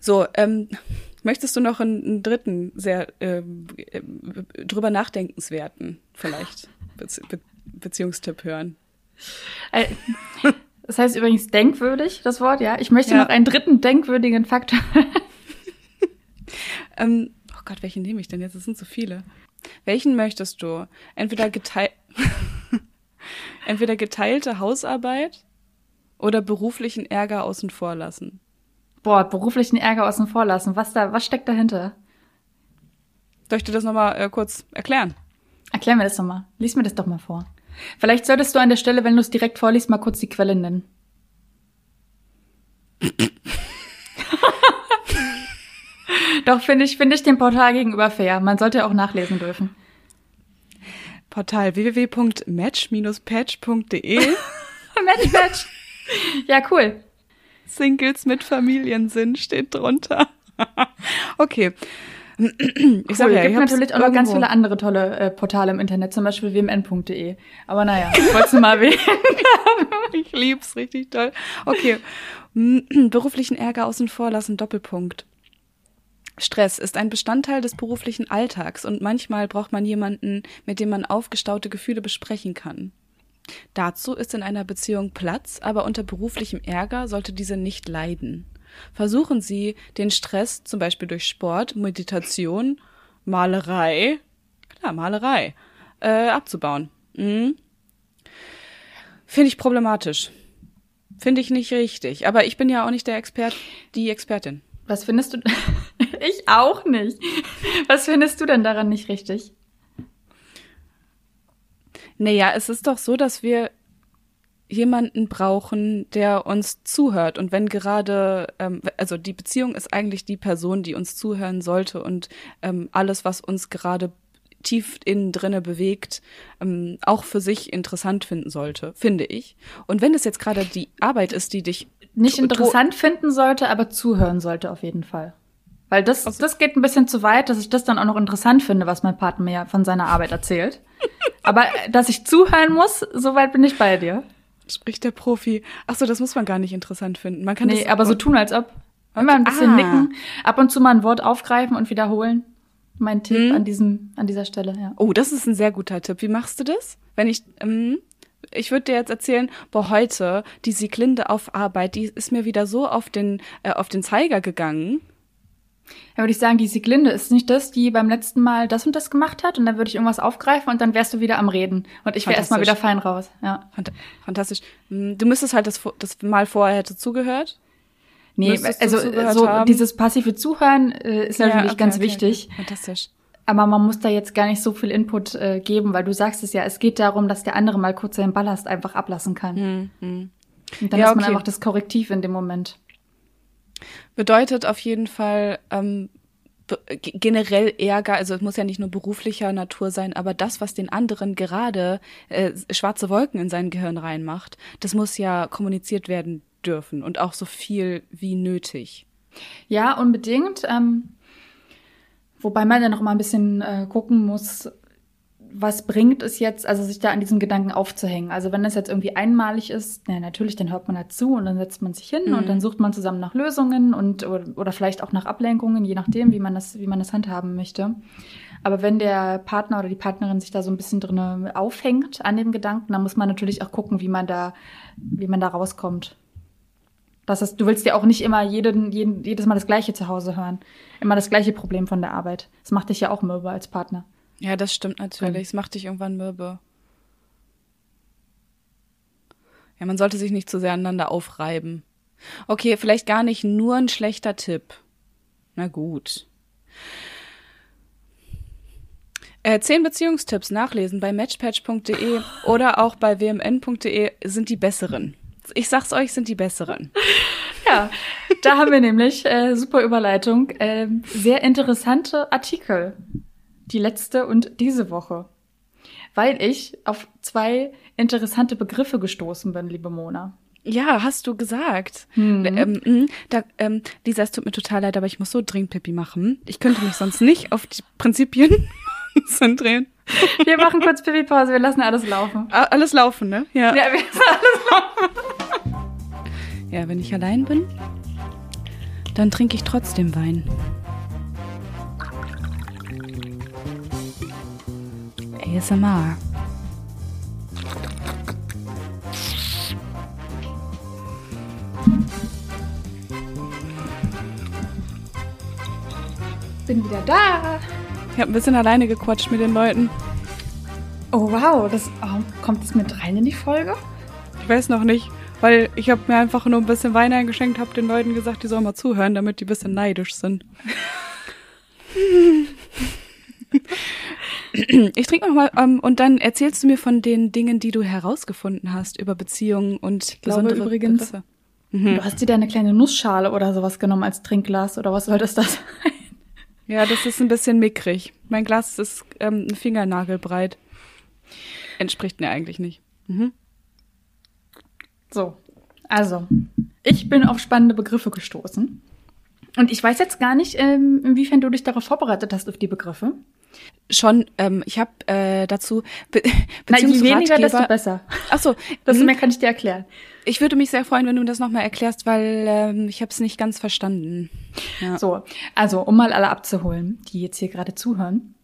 [SPEAKER 1] So, ähm, *laughs* möchtest du noch einen, einen dritten, sehr äh, drüber nachdenkenswerten, vielleicht, *laughs* Be Be Beziehungstipp hören?
[SPEAKER 2] Äh, das heißt übrigens denkwürdig, das Wort, ja. Ich möchte ja. noch einen dritten denkwürdigen Faktor. *laughs*
[SPEAKER 1] ähm, oh Gott, welchen nehme ich denn jetzt? Es sind so viele. Welchen möchtest du? Entweder, geteil Entweder geteilte Hausarbeit oder beruflichen Ärger außen vor lassen?
[SPEAKER 2] Boah, beruflichen Ärger außen vor lassen. Was da, was steckt dahinter?
[SPEAKER 1] Soll ich dir das nochmal äh, kurz erklären?
[SPEAKER 2] Erklär mir das doch mal. Lies mir das doch mal vor. Vielleicht solltest du an der Stelle, wenn du es direkt vorliest, mal kurz die Quelle nennen. *laughs* Doch, finde ich, finde ich dem Portal gegenüber fair. Man sollte auch nachlesen dürfen.
[SPEAKER 1] Portal www.match-patch.de *laughs*
[SPEAKER 2] Match, Match. *laughs* Ja, cool.
[SPEAKER 1] Singles mit Familiensinn steht drunter. *laughs* okay.
[SPEAKER 2] Ich cool. sag ja, gibt natürlich auch noch ganz viele andere tolle äh, Portale im Internet, zum Beispiel wmn.de. Aber naja, ich wollte mal *laughs* erwähnen.
[SPEAKER 1] ich lieb's richtig toll. Okay. *clears throat* Beruflichen Ärger außen vor lassen, Doppelpunkt. Stress ist ein Bestandteil des beruflichen Alltags und manchmal braucht man jemanden, mit dem man aufgestaute Gefühle besprechen kann. Dazu ist in einer Beziehung Platz, aber unter beruflichem Ärger sollte diese nicht leiden. Versuchen Sie, den Stress zum Beispiel durch Sport, Meditation, Malerei, klar, Malerei, äh, abzubauen. Mhm. Finde ich problematisch. Finde ich nicht richtig. Aber ich bin ja auch nicht der Expert, die Expertin.
[SPEAKER 2] Was findest du? *laughs* ich auch nicht. Was findest du denn daran nicht richtig?
[SPEAKER 1] Naja, es ist doch so, dass wir jemanden brauchen, der uns zuhört. Und wenn gerade, ähm, also die Beziehung ist eigentlich die Person, die uns zuhören sollte und ähm, alles, was uns gerade tief innen drinne bewegt, ähm, auch für sich interessant finden sollte, finde ich. Und wenn es jetzt gerade die Arbeit ist, die dich
[SPEAKER 2] nicht interessant finden sollte, aber zuhören sollte auf jeden Fall. Weil das, also, das geht ein bisschen zu weit, dass ich das dann auch noch interessant finde, was mein Partner mir von seiner Arbeit erzählt. Aber äh, dass ich zuhören muss, so weit bin ich bei dir.
[SPEAKER 1] Spricht der Profi. Ach so, das muss man gar nicht interessant finden. Man kann
[SPEAKER 2] nee, aber so tun, als ob. Immer ein bisschen ah. nicken, ab und zu mal ein Wort aufgreifen und wiederholen. Mein Tipp hm. an diesem, an dieser Stelle, ja.
[SPEAKER 1] Oh, das ist ein sehr guter Tipp. Wie machst du das? Wenn ich, ähm, ich würde dir jetzt erzählen, boah, heute, die Sieglinde auf Arbeit, die ist mir wieder so auf den, äh, auf den Zeiger gegangen.
[SPEAKER 2] Ja, würde ich sagen, die Sieglinde ist nicht das, die beim letzten Mal das und das gemacht hat und dann würde ich irgendwas aufgreifen und dann wärst du wieder am Reden und ich wäre erstmal wieder fein raus. Ja.
[SPEAKER 1] Fantastisch. Hm, du müsstest halt das, das Mal vorher hätte zugehört.
[SPEAKER 2] Nee, also so haben. dieses passive Zuhören äh, ist natürlich ja, okay, ganz okay, wichtig. Okay. Fantastisch. Aber man muss da jetzt gar nicht so viel Input äh, geben, weil du sagst es ja, es geht darum, dass der andere mal kurz seinen Ballast einfach ablassen kann. Hm, hm. Und dann ja, ist man einfach das Korrektiv in dem Moment.
[SPEAKER 1] Bedeutet auf jeden Fall ähm, generell Ärger, also es muss ja nicht nur beruflicher Natur sein, aber das, was den anderen gerade äh, schwarze Wolken in sein Gehirn reinmacht, das muss ja kommuniziert werden dürfen und auch so viel wie nötig.
[SPEAKER 2] Ja, unbedingt. Ähm, wobei man ja noch mal ein bisschen äh, gucken muss, was bringt es jetzt, also sich da an diesem Gedanken aufzuhängen? Also wenn das jetzt irgendwie einmalig ist, na, natürlich, dann hört man dazu und dann setzt man sich hin mhm. und dann sucht man zusammen nach Lösungen und oder, oder, vielleicht auch nach Ablenkungen, je nachdem, wie man das, wie man das handhaben möchte. Aber wenn der Partner oder die Partnerin sich da so ein bisschen drin aufhängt an dem Gedanken, dann muss man natürlich auch gucken, wie man da, wie man da rauskommt. Das ist, du willst ja auch nicht immer jeden, jeden, jedes Mal das Gleiche zu Hause hören. Immer das gleiche Problem von der Arbeit. Das macht dich ja auch mürbe als Partner.
[SPEAKER 1] Ja, das stimmt natürlich. Es macht dich irgendwann mürbe. Ja, man sollte sich nicht zu sehr aneinander aufreiben. Okay, vielleicht gar nicht nur ein schlechter Tipp. Na gut. Äh, zehn Beziehungstipps nachlesen bei matchpatch.de oder auch bei wmn.de sind die besseren. Ich sag's euch, sind die besseren. *laughs*
[SPEAKER 2] Ja, da haben wir nämlich äh, super Überleitung, äh, sehr interessante Artikel die letzte und diese Woche. Weil ich auf zwei interessante Begriffe gestoßen bin, liebe Mona.
[SPEAKER 1] Ja, hast du gesagt. Mhm. Ähm, hm, da, ähm, Lisa, es tut mir total leid, aber ich muss so dringend Pipi machen. Ich könnte mich sonst nicht auf die Prinzipien *laughs* konzentrieren.
[SPEAKER 2] Wir machen kurz Pipi-Pause, wir lassen alles laufen.
[SPEAKER 1] Alles laufen, ne? Ja. Ja, wir lassen alles laufen. Ja, wenn ich allein bin, dann trinke ich trotzdem Wein. ASMR.
[SPEAKER 2] Bin wieder da.
[SPEAKER 1] Ich habe ein bisschen alleine gequatscht mit den Leuten.
[SPEAKER 2] Oh wow, das oh, kommt das mit rein in die Folge?
[SPEAKER 1] Ich weiß noch nicht. weil ich habe mir einfach nur ein bisschen Wein eingeschenkt, habe den Leuten gesagt, die sollen mal zuhören, damit die ein bisschen neidisch sind. *laughs* *clears throat* Ich trinke noch mal ähm, und dann erzählst du mir von den Dingen, die du herausgefunden hast über Beziehungen und
[SPEAKER 2] ich glaube übrigens. Mhm. Du hast dir da eine kleine Nussschale oder sowas genommen als Trinkglas oder was soll das da *laughs* sein?
[SPEAKER 1] Ja, das ist ein bisschen mickrig. Mein Glas ist ähm, ein Fingernagelbreit. Entspricht mir eigentlich nicht. Mhm.
[SPEAKER 2] So, also, ich bin auf spannende Begriffe gestoßen. Und ich weiß jetzt gar nicht, ähm, inwiefern du dich darauf vorbereitet hast, auf die Begriffe.
[SPEAKER 1] Schon, ähm, ich habe äh, dazu
[SPEAKER 2] Be *laughs* Na, je weniger, desto besser.
[SPEAKER 1] Ach so, *laughs*
[SPEAKER 2] das mhm. mehr kann ich dir erklären.
[SPEAKER 1] Ich würde mich sehr freuen, wenn du das nochmal erklärst, weil ähm, ich habe es nicht ganz verstanden.
[SPEAKER 2] Ja. So, also um mal alle abzuholen, die jetzt hier gerade zuhören.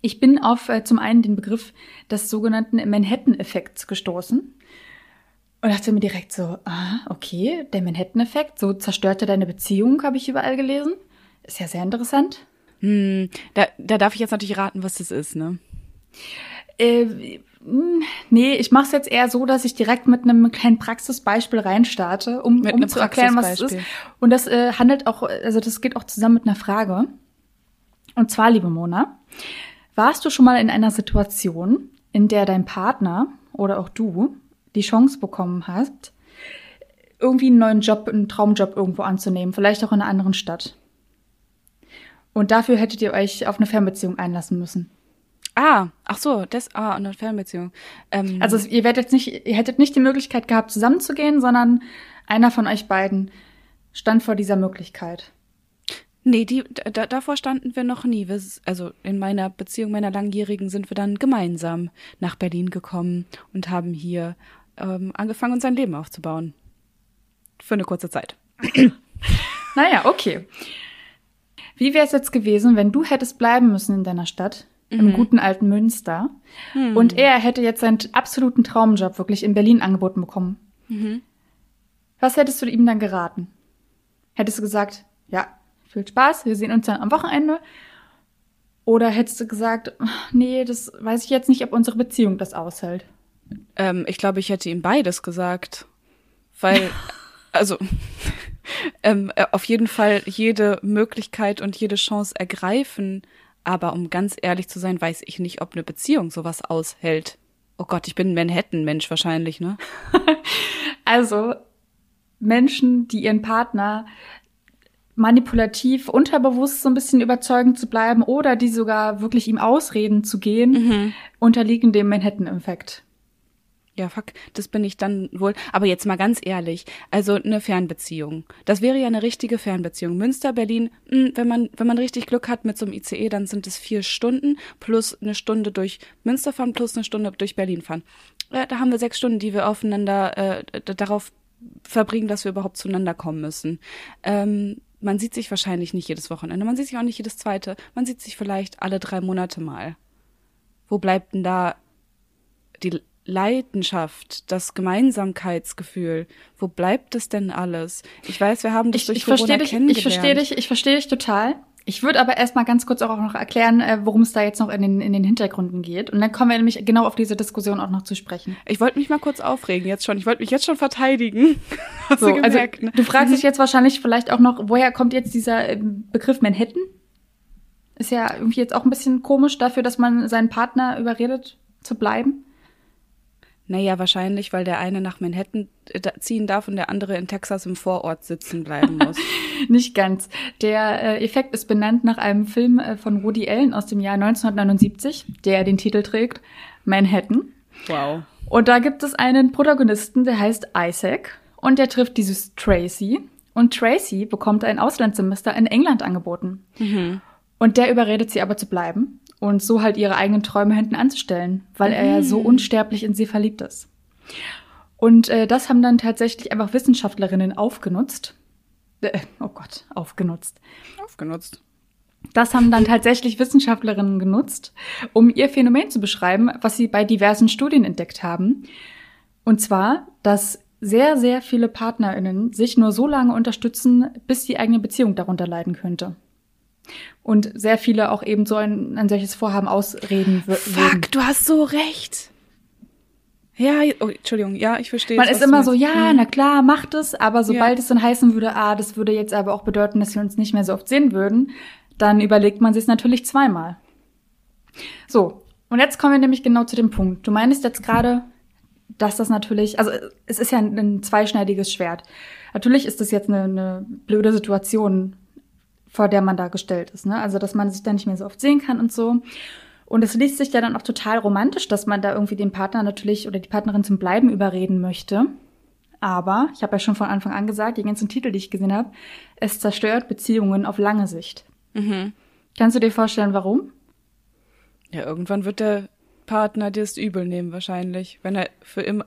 [SPEAKER 2] Ich bin auf äh, zum einen den Begriff des sogenannten Manhattan-Effekts gestoßen und dachte mir direkt so, ah, okay, der Manhattan-Effekt, so zerstörte deine Beziehung, habe ich überall gelesen. Ist ja sehr interessant.
[SPEAKER 1] Hm, da, da darf ich jetzt natürlich raten, was das ist, ne?
[SPEAKER 2] Äh, hm, nee, ich mache es jetzt eher so, dass ich direkt mit einem kleinen Praxisbeispiel reinstarte, um, um zu erklären, was es ist. Und das äh, handelt auch, also das geht auch zusammen mit einer Frage. Und zwar, liebe Mona, warst du schon mal in einer Situation, in der dein Partner oder auch du die Chance bekommen hast, irgendwie einen neuen Job, einen Traumjob irgendwo anzunehmen, vielleicht auch in einer anderen Stadt? Und dafür hättet ihr euch auf eine Fernbeziehung einlassen müssen.
[SPEAKER 1] Ah, ach so, das, ah, eine Fernbeziehung.
[SPEAKER 2] Ähm, also ihr werdet nicht, ihr hättet nicht die Möglichkeit gehabt, zusammenzugehen, sondern einer von euch beiden stand vor dieser Möglichkeit.
[SPEAKER 1] Nee, die, da, davor standen wir noch nie. Wir, also in meiner Beziehung, meiner langjährigen, sind wir dann gemeinsam nach Berlin gekommen und haben hier ähm, angefangen, unser Leben aufzubauen. Für eine kurze Zeit.
[SPEAKER 2] naja, okay. Wie wäre es jetzt gewesen, wenn du hättest bleiben müssen in deiner Stadt, mhm. im guten alten Münster, mhm. und er hätte jetzt seinen absoluten Traumjob wirklich in Berlin angeboten bekommen? Mhm. Was hättest du ihm dann geraten? Hättest du gesagt, ja, viel Spaß, wir sehen uns dann am Wochenende? Oder hättest du gesagt, nee, das weiß ich jetzt nicht, ob unsere Beziehung das aushält?
[SPEAKER 1] Ähm, ich glaube, ich hätte ihm beides gesagt. Weil, *laughs* also, ähm, äh, auf jeden Fall jede Möglichkeit und jede Chance ergreifen. Aber um ganz ehrlich zu sein, weiß ich nicht, ob eine Beziehung sowas aushält. Oh Gott, ich bin ein Manhattan-Mensch wahrscheinlich, ne? *laughs*
[SPEAKER 2] also Menschen, die ihren Partner manipulativ, unterbewusst so ein bisschen überzeugend zu bleiben oder die sogar wirklich ihm ausreden zu gehen, mhm. unterliegen dem Manhattan-Effekt.
[SPEAKER 1] Ja, fuck, das bin ich dann wohl. Aber jetzt mal ganz ehrlich, also eine Fernbeziehung. Das wäre ja eine richtige Fernbeziehung. Münster, Berlin, mh, hm, wenn man, wenn man richtig Glück hat mit so einem ICE, dann sind es vier Stunden plus eine Stunde durch Münster fahren plus eine Stunde durch Berlin fahren. Äh, da haben wir sechs Stunden, die wir aufeinander äh, darauf verbringen, dass wir überhaupt zueinander kommen müssen. Ähm, man sieht sich wahrscheinlich nicht jedes Wochenende, man sieht sich auch nicht jedes zweite, man sieht sich vielleicht alle drei Monate mal. Wo bleibt denn da die Leidenschaft, das Gemeinsamkeitsgefühl, wo bleibt es denn alles? Ich weiß, wir haben das ich, durch ich Corona
[SPEAKER 2] dich, kennengelernt. Ich verstehe dich, ich verstehe dich total. Ich würde aber erstmal ganz kurz auch noch erklären, äh, worum es da jetzt noch in den, in den Hintergründen geht. Und dann kommen wir nämlich genau auf diese Diskussion auch noch zu sprechen.
[SPEAKER 1] Ich wollte mich mal kurz aufregen jetzt schon. Ich wollte mich jetzt schon verteidigen. *laughs* Hast so,
[SPEAKER 2] du also gemerkt, also, ne? Du fragst dich jetzt wahrscheinlich vielleicht auch noch, woher kommt jetzt dieser ähm, Begriff Manhattan? Ist ja irgendwie jetzt auch ein bisschen komisch dafür, dass man seinen Partner überredet zu bleiben.
[SPEAKER 1] Naja, wahrscheinlich, weil der eine nach Manhattan äh, ziehen darf und der andere in Texas im Vorort sitzen bleiben muss. *laughs*
[SPEAKER 2] Nicht ganz. Der äh, Effekt ist benannt nach einem Film äh, von Woody Allen aus dem Jahr 1979, der den Titel trägt Manhattan.
[SPEAKER 1] Wow.
[SPEAKER 2] Und da gibt es einen Protagonisten, der heißt Isaac und der trifft dieses Tracy. Und Tracy bekommt ein Auslandssemester in England angeboten. Mhm. Und der überredet sie aber zu bleiben und so halt ihre eigenen Träume hinten anzustellen, weil mhm. er ja so mhm. unsterblich in sie verliebt ist. Und äh, das haben dann tatsächlich einfach Wissenschaftlerinnen aufgenutzt. Äh, oh Gott, aufgenutzt.
[SPEAKER 1] Aufgenutzt.
[SPEAKER 2] Das haben dann tatsächlich Wissenschaftlerinnen genutzt, um ihr Phänomen zu beschreiben, was sie bei diversen Studien entdeckt haben. Und zwar, dass sehr, sehr viele PartnerInnen sich nur so lange unterstützen, bis die eigene Beziehung darunter leiden könnte und sehr viele auch eben so ein, ein solches Vorhaben ausreden
[SPEAKER 1] würden. Fuck, du hast so recht. Ja, oh, Entschuldigung, ja, ich verstehe.
[SPEAKER 2] Man ist immer so, ja,
[SPEAKER 1] Mhm.
[SPEAKER 2] na klar, macht es, aber sobald
[SPEAKER 1] Ja.
[SPEAKER 2] es dann heißen würde, ah, das würde jetzt aber auch bedeuten, dass wir uns nicht mehr so oft sehen würden, dann überlegt man sich natürlich zweimal. So, und jetzt kommen wir nämlich genau zu dem Punkt. Du meinst jetzt gerade, dass das natürlich, also es ist ja ein, ein zweischneidiges Schwert. Natürlich ist das jetzt eine, eine blöde Situation, vor der man da gestellt ist, ne? Also, dass man sich da nicht mehr so oft sehen kann und so. Und es liest sich ja dann auch total romantisch, dass man da irgendwie den Partner natürlich oder die Partnerin zum Bleiben überreden möchte. Aber, ich habe ja schon von Anfang an gesagt, die ganzen Titel, die ich gesehen habe, es zerstört Beziehungen auf lange Sicht.
[SPEAKER 1] Mhm.
[SPEAKER 2] Kannst du dir vorstellen, warum?
[SPEAKER 1] Ja, irgendwann wird der Partner dir das übel nehmen, wahrscheinlich. Wenn er für immer.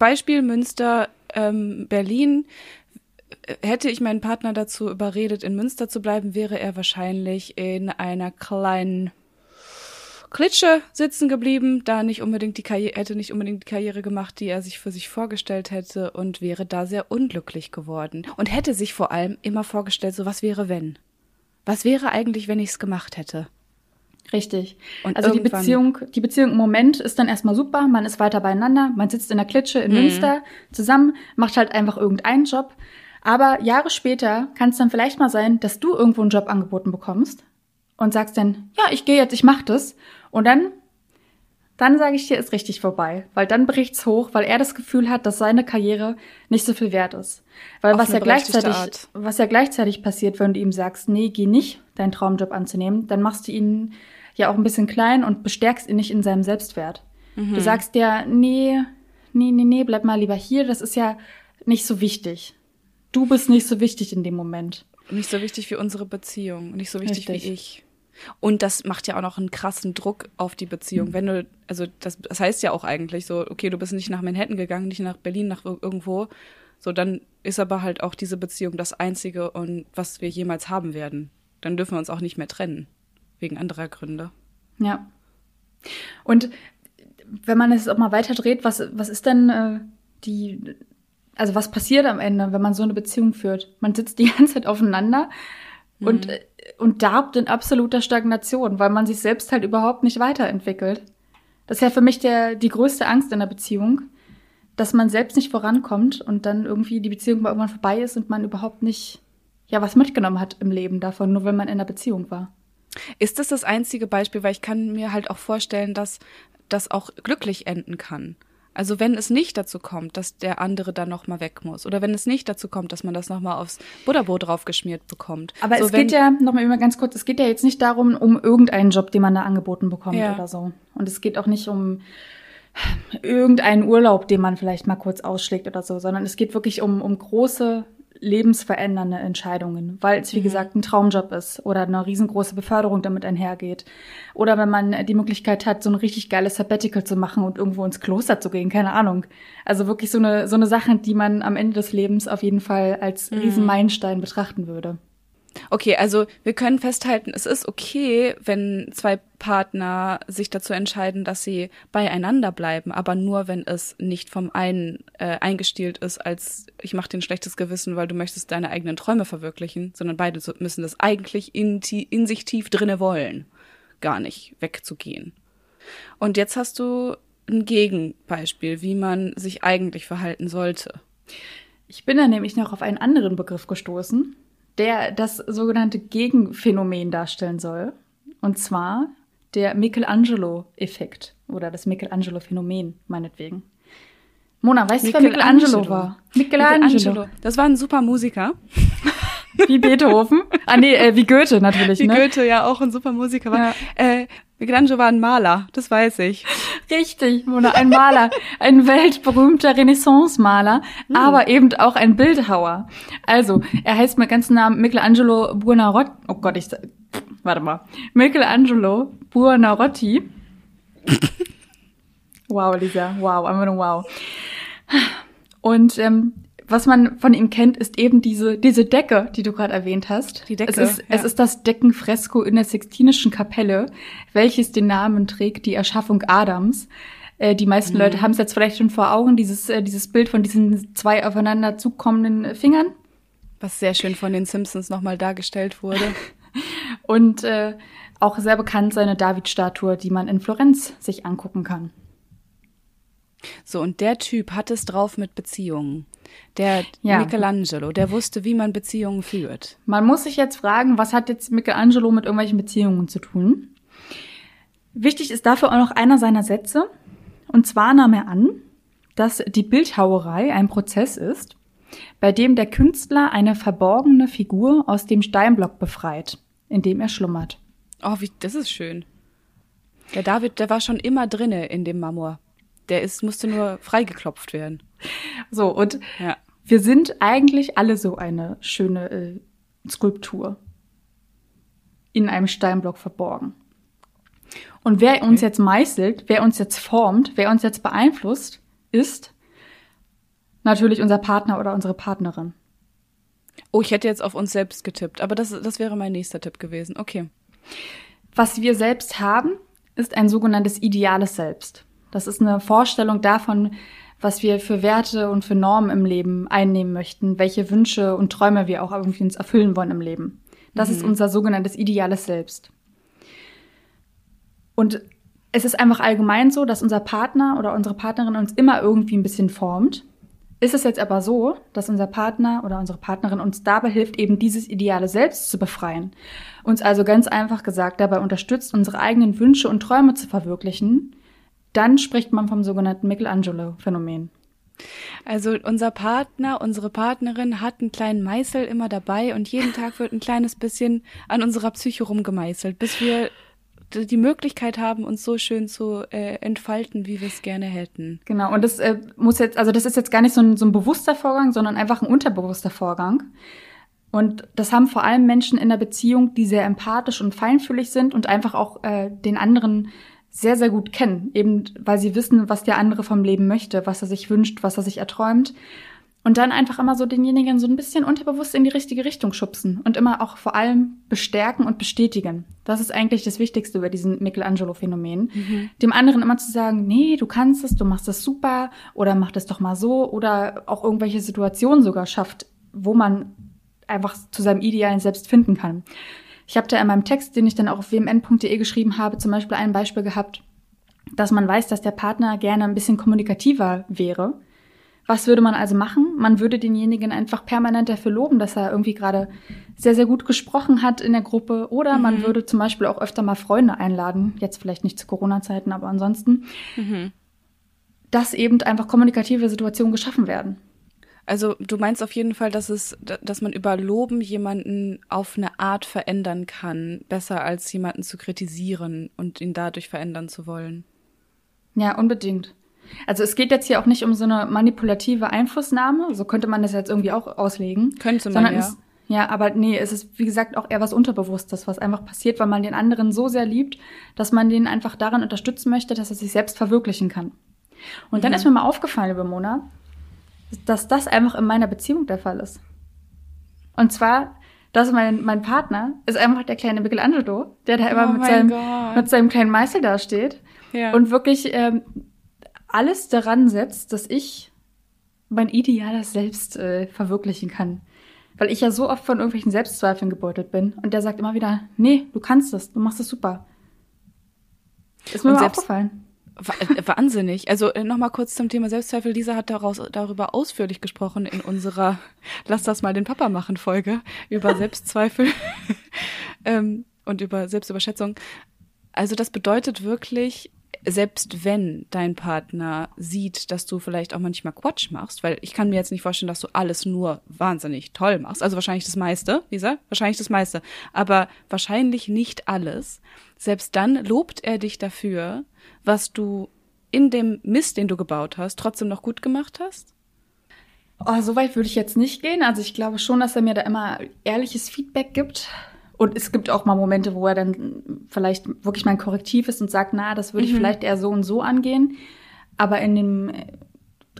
[SPEAKER 1] Beispiel Münster, ähm, Berlin. Hätte ich meinen Partner dazu überredet, in Münster zu bleiben, wäre er wahrscheinlich in einer kleinen Klitsche sitzen geblieben, da nicht unbedingt die Karriere, hätte nicht unbedingt die Karriere gemacht, die er sich für sich vorgestellt hätte und wäre da sehr unglücklich geworden. Und hätte sich vor allem immer vorgestellt, so was wäre wenn? Was wäre eigentlich, wenn ich es gemacht hätte?
[SPEAKER 2] Richtig.
[SPEAKER 1] Und
[SPEAKER 2] also die Beziehung, die Beziehung im Moment ist dann erstmal super, man ist weiter beieinander, man sitzt in der Klitsche in Münster zusammen, macht halt einfach irgendeinen Job. Aber Jahre später kann es dann vielleicht mal sein, dass du irgendwo einen Job angeboten bekommst und sagst dann, ja, ich gehe jetzt, ich mach das. Und dann, dann sage ich dir, ist richtig vorbei. Weil dann bricht's hoch, weil er das Gefühl hat, dass seine Karriere nicht so viel wert ist. Weil
[SPEAKER 1] Auf
[SPEAKER 2] was ja gleichzeitig,
[SPEAKER 1] Art.
[SPEAKER 2] was ja gleichzeitig passiert, wenn du ihm sagst, nee, geh nicht, deinen Traumjob anzunehmen, dann machst du ihn ja auch ein bisschen klein und bestärkst ihn nicht in seinem Selbstwert.
[SPEAKER 1] Mhm.
[SPEAKER 2] Du sagst dir, nee, nee, nee, nee, bleib mal lieber hier, das ist ja nicht so wichtig. Du bist nicht so wichtig in dem Moment.
[SPEAKER 1] Nicht so wichtig wie unsere Beziehung, nicht so wichtig
[SPEAKER 2] Richtig.
[SPEAKER 1] wie ich. Und das macht ja auch noch einen krassen Druck auf die Beziehung. Wenn du, also das, das heißt ja auch eigentlich so, okay, du bist nicht nach Manhattan gegangen, nicht nach Berlin, nach ir- irgendwo. So, dann ist aber halt auch diese Beziehung das Einzige und was wir jemals haben werden. Dann dürfen wir uns auch nicht mehr trennen. Wegen anderer Gründe.
[SPEAKER 2] Ja. Und wenn man es auch mal weiter dreht, was, was ist denn äh, die, also was passiert am Ende, wenn man so eine Beziehung führt? Man sitzt die *laughs* ganze Zeit aufeinander und, äh, und darbt in absoluter Stagnation, weil man sich selbst halt überhaupt nicht weiterentwickelt. Das ist ja für mich der, die größte Angst in der Beziehung, dass man selbst nicht vorankommt und dann irgendwie die Beziehung mal irgendwann vorbei ist und man überhaupt nicht, ja, was mitgenommen hat im Leben davon, nur wenn man in einer Beziehung war.
[SPEAKER 1] Ist das das einzige Beispiel? Weil ich kann mir halt auch vorstellen, dass das auch glücklich enden kann. Also wenn es nicht dazu kommt, dass der andere dann noch mal weg muss oder wenn es nicht dazu kommt, dass man das noch mal aufs Butterbrot draufgeschmiert bekommt.
[SPEAKER 2] Aber
[SPEAKER 1] so,
[SPEAKER 2] es geht ja, noch mal immer ganz kurz, es geht ja jetzt nicht darum, um irgendeinen Job, den man da angeboten bekommt
[SPEAKER 1] Ja.
[SPEAKER 2] oder so. Und es geht auch nicht um irgendeinen Urlaub, den man vielleicht mal kurz ausschlägt oder so, sondern es geht wirklich um, um große lebensverändernde Entscheidungen, weil es, wie gesagt, ein Traumjob ist oder eine riesengroße Beförderung damit einhergeht. Oder wenn man die Möglichkeit hat, so ein richtig geiles Sabbatical zu machen und irgendwo ins Kloster zu gehen, keine Ahnung. Also wirklich so eine, so eine Sache, die man am Ende des Lebens auf jeden Fall als riesen Meilenstein betrachten würde.
[SPEAKER 1] Okay, also wir können festhalten, es ist okay, wenn zwei Partner sich dazu entscheiden, dass sie beieinander bleiben, aber nur wenn es nicht vom einen äh, eingestielt ist, als ich mache dir ein schlechtes Gewissen, weil du möchtest deine eigenen Träume verwirklichen, sondern beide müssen das eigentlich in, in sich tief drinne wollen, gar nicht wegzugehen. Und jetzt hast du ein Gegenbeispiel, wie man sich eigentlich verhalten sollte.
[SPEAKER 2] Ich bin da nämlich noch auf einen anderen Begriff gestoßen, der das sogenannte Gegenphänomen darstellen soll. Und zwar der Michelangelo-Effekt oder das Michelangelo-Phänomen, meinetwegen. Mona, weißt du, wer Michelangelo war? Michelangelo.
[SPEAKER 1] Das war ein super Musiker.
[SPEAKER 2] Wie Beethoven. Ah, nee, äh, wie Goethe natürlich,
[SPEAKER 1] Wie
[SPEAKER 2] ne?
[SPEAKER 1] Goethe ja auch ein super Musiker war.
[SPEAKER 2] Ja.
[SPEAKER 1] Äh, Michelangelo war ein Maler, das weiß ich.
[SPEAKER 2] Richtig, Mona, ein Maler, ein weltberühmter Renaissance-Maler, aber eben auch ein Bildhauer. Also, er heißt mit ganzen Namen Michelangelo Buonarroti. Oh Gott, ich warte mal. Michelangelo Buonarroti. *laughs* wow, Lisa, wow, einfach nur wow. Und ähm, was man von ihm kennt, ist eben diese, diese Decke, die du gerade erwähnt hast.
[SPEAKER 1] Die Decke,
[SPEAKER 2] Es ist, es
[SPEAKER 1] ja.
[SPEAKER 2] ist das Deckenfresko in der Sixtinischen Kapelle, welches den Namen trägt, die Erschaffung Adams. Äh, die meisten
[SPEAKER 1] Mhm.
[SPEAKER 2] Leute haben es jetzt vielleicht schon vor Augen, dieses, äh, dieses Bild von diesen zwei aufeinander zukommenden Fingern.
[SPEAKER 1] Was sehr schön von den Simpsons nochmal dargestellt wurde. *laughs*
[SPEAKER 2] Und äh, auch sehr bekannt seine David-Statue, die man in Florenz sich angucken kann.
[SPEAKER 1] So, und der Typ hat es drauf mit Beziehungen. Der
[SPEAKER 2] Ja.
[SPEAKER 1] Michelangelo, der wusste, wie man Beziehungen führt.
[SPEAKER 2] Man muss sich jetzt fragen, was hat jetzt Michelangelo mit irgendwelchen Beziehungen zu tun? Wichtig ist dafür auch noch einer seiner Sätze. Und zwar nahm er an, dass die Bildhauerei ein Prozess ist, bei dem der Künstler eine verborgene Figur aus dem Steinblock befreit, in dem er schlummert.
[SPEAKER 1] Oh, wie, das ist schön. Der David, der war schon immer drinne in dem Marmor. Der ist, musste nur freigeklopft werden.
[SPEAKER 2] So, und
[SPEAKER 1] Ja.
[SPEAKER 2] wir sind eigentlich alle so eine schöne äh, Skulptur in einem Steinblock verborgen. Und wer uns jetzt meißelt, wer uns jetzt formt, wer uns jetzt beeinflusst, ist natürlich unser Partner oder unsere Partnerin.
[SPEAKER 1] Oh, ich hätte jetzt auf uns selbst getippt, aber das, das wäre mein nächster Tipp gewesen. Okay.
[SPEAKER 2] Was wir selbst haben, ist ein sogenanntes ideales Selbst. Das ist eine Vorstellung davon, was wir für Werte und für Normen im Leben einnehmen möchten, welche Wünsche und Träume wir auch irgendwie uns erfüllen wollen im Leben. Das ist unser sogenanntes ideales Selbst. Und es ist einfach allgemein so, dass unser Partner oder unsere Partnerin uns immer irgendwie ein bisschen formt. Ist es jetzt aber so, dass unser Partner oder unsere Partnerin uns dabei hilft, eben dieses ideale Selbst zu befreien, uns also ganz einfach gesagt dabei unterstützt, unsere eigenen Wünsche und Träume zu verwirklichen, dann spricht man vom sogenannten Michelangelo-Phänomen.
[SPEAKER 1] Also unser Partner, unsere Partnerin hat einen kleinen Meißel immer dabei und jeden Tag wird ein kleines bisschen an unserer Psyche rumgemeißelt, bis wir die Möglichkeit haben, uns so schön zu äh, entfalten, wie wir es gerne hätten.
[SPEAKER 2] Genau, und das äh, muss jetzt, also das ist jetzt gar nicht so ein, so ein bewusster Vorgang, sondern einfach ein unterbewusster Vorgang. Und das haben vor allem Menschen in der Beziehung, die sehr empathisch und feinfühlig sind und einfach auch äh, den anderen sehr, sehr gut kennen, eben weil sie wissen, was der andere vom Leben möchte, was er sich wünscht, was er sich erträumt. Und dann einfach immer so denjenigen so ein bisschen unterbewusst in die richtige Richtung schubsen und immer auch vor allem bestärken und bestätigen. Das ist eigentlich das Wichtigste über diesen Michelangelo-Phänomen. Dem anderen immer zu sagen, nee, du kannst es, du machst es super oder mach das doch mal so oder auch irgendwelche Situationen sogar schafft, wo man einfach zu seinem idealen Selbst finden kann. Ich habe da in meinem Text, den ich dann auch auf wmn.de geschrieben habe, zum Beispiel ein Beispiel gehabt, dass man weiß, dass der Partner gerne ein bisschen kommunikativer wäre. Was würde man also machen? Man würde denjenigen einfach permanent dafür loben, dass er irgendwie gerade sehr, sehr gut gesprochen hat in der Gruppe. Oder man würde zum Beispiel auch öfter mal Freunde einladen. Jetzt vielleicht nicht zu Corona-Zeiten, aber ansonsten. Dass eben einfach kommunikative Situationen geschaffen werden.
[SPEAKER 1] Also du meinst auf jeden Fall, dass es, dass man über Loben jemanden auf eine Art verändern kann, besser als jemanden zu kritisieren und ihn dadurch verändern zu wollen.
[SPEAKER 2] Ja, unbedingt. Also es geht jetzt hier auch nicht um so eine manipulative Einflussnahme, so könnte man das jetzt irgendwie auch auslegen.
[SPEAKER 1] Könnte man, ja.
[SPEAKER 2] Es, ja, aber nee, es ist wie gesagt auch eher was Unterbewusstes, was einfach passiert, weil man den anderen so sehr liebt, dass man den einfach daran unterstützen möchte, dass er sich selbst verwirklichen kann. Und dann ist mir mal aufgefallen, liebe Mona, dass das einfach in meiner Beziehung der Fall ist. Und zwar, dass mein, mein Partner ist einfach der kleine Michelangelo, der da immer
[SPEAKER 1] Oh
[SPEAKER 2] mit, seinem,
[SPEAKER 1] Gott.
[SPEAKER 2] mit seinem kleinen Meißel da steht
[SPEAKER 1] Ja.
[SPEAKER 2] und wirklich ähm, alles daran setzt, dass ich mein ideales Selbst äh, verwirklichen kann. Weil ich ja so oft von irgendwelchen Selbstzweifeln gebeutelt bin. Und der sagt immer wieder, nee, du kannst es, du machst es super. Ist mir
[SPEAKER 1] Und
[SPEAKER 2] mal
[SPEAKER 1] selbst-
[SPEAKER 2] aufgefallen.
[SPEAKER 1] Äh, Wahnsinnig. Also äh, nochmal kurz zum Thema Selbstzweifel. Lisa hat daraus, darüber ausführlich gesprochen in unserer Lass das mal den Papa machen Folge über *laughs* Selbstzweifel ähm, und über Selbstüberschätzung. Also das bedeutet wirklich, selbst wenn dein Partner sieht, dass du vielleicht auch manchmal Quatsch machst, weil ich kann mir jetzt nicht vorstellen, dass du alles nur wahnsinnig toll machst. Also wahrscheinlich das meiste, Lisa, wahrscheinlich das meiste, aber wahrscheinlich nicht alles. Selbst dann lobt er dich dafür, was du in dem Mist, den du gebaut hast, trotzdem noch gut gemacht hast.
[SPEAKER 2] Oh, so weit würde ich jetzt nicht gehen. Also ich glaube schon, dass er mir da immer ehrliches Feedback gibt. Und es gibt auch mal Momente, wo er dann vielleicht wirklich mein Korrektiv ist und sagt, na, das würde ich vielleicht eher so und so angehen. Aber in dem,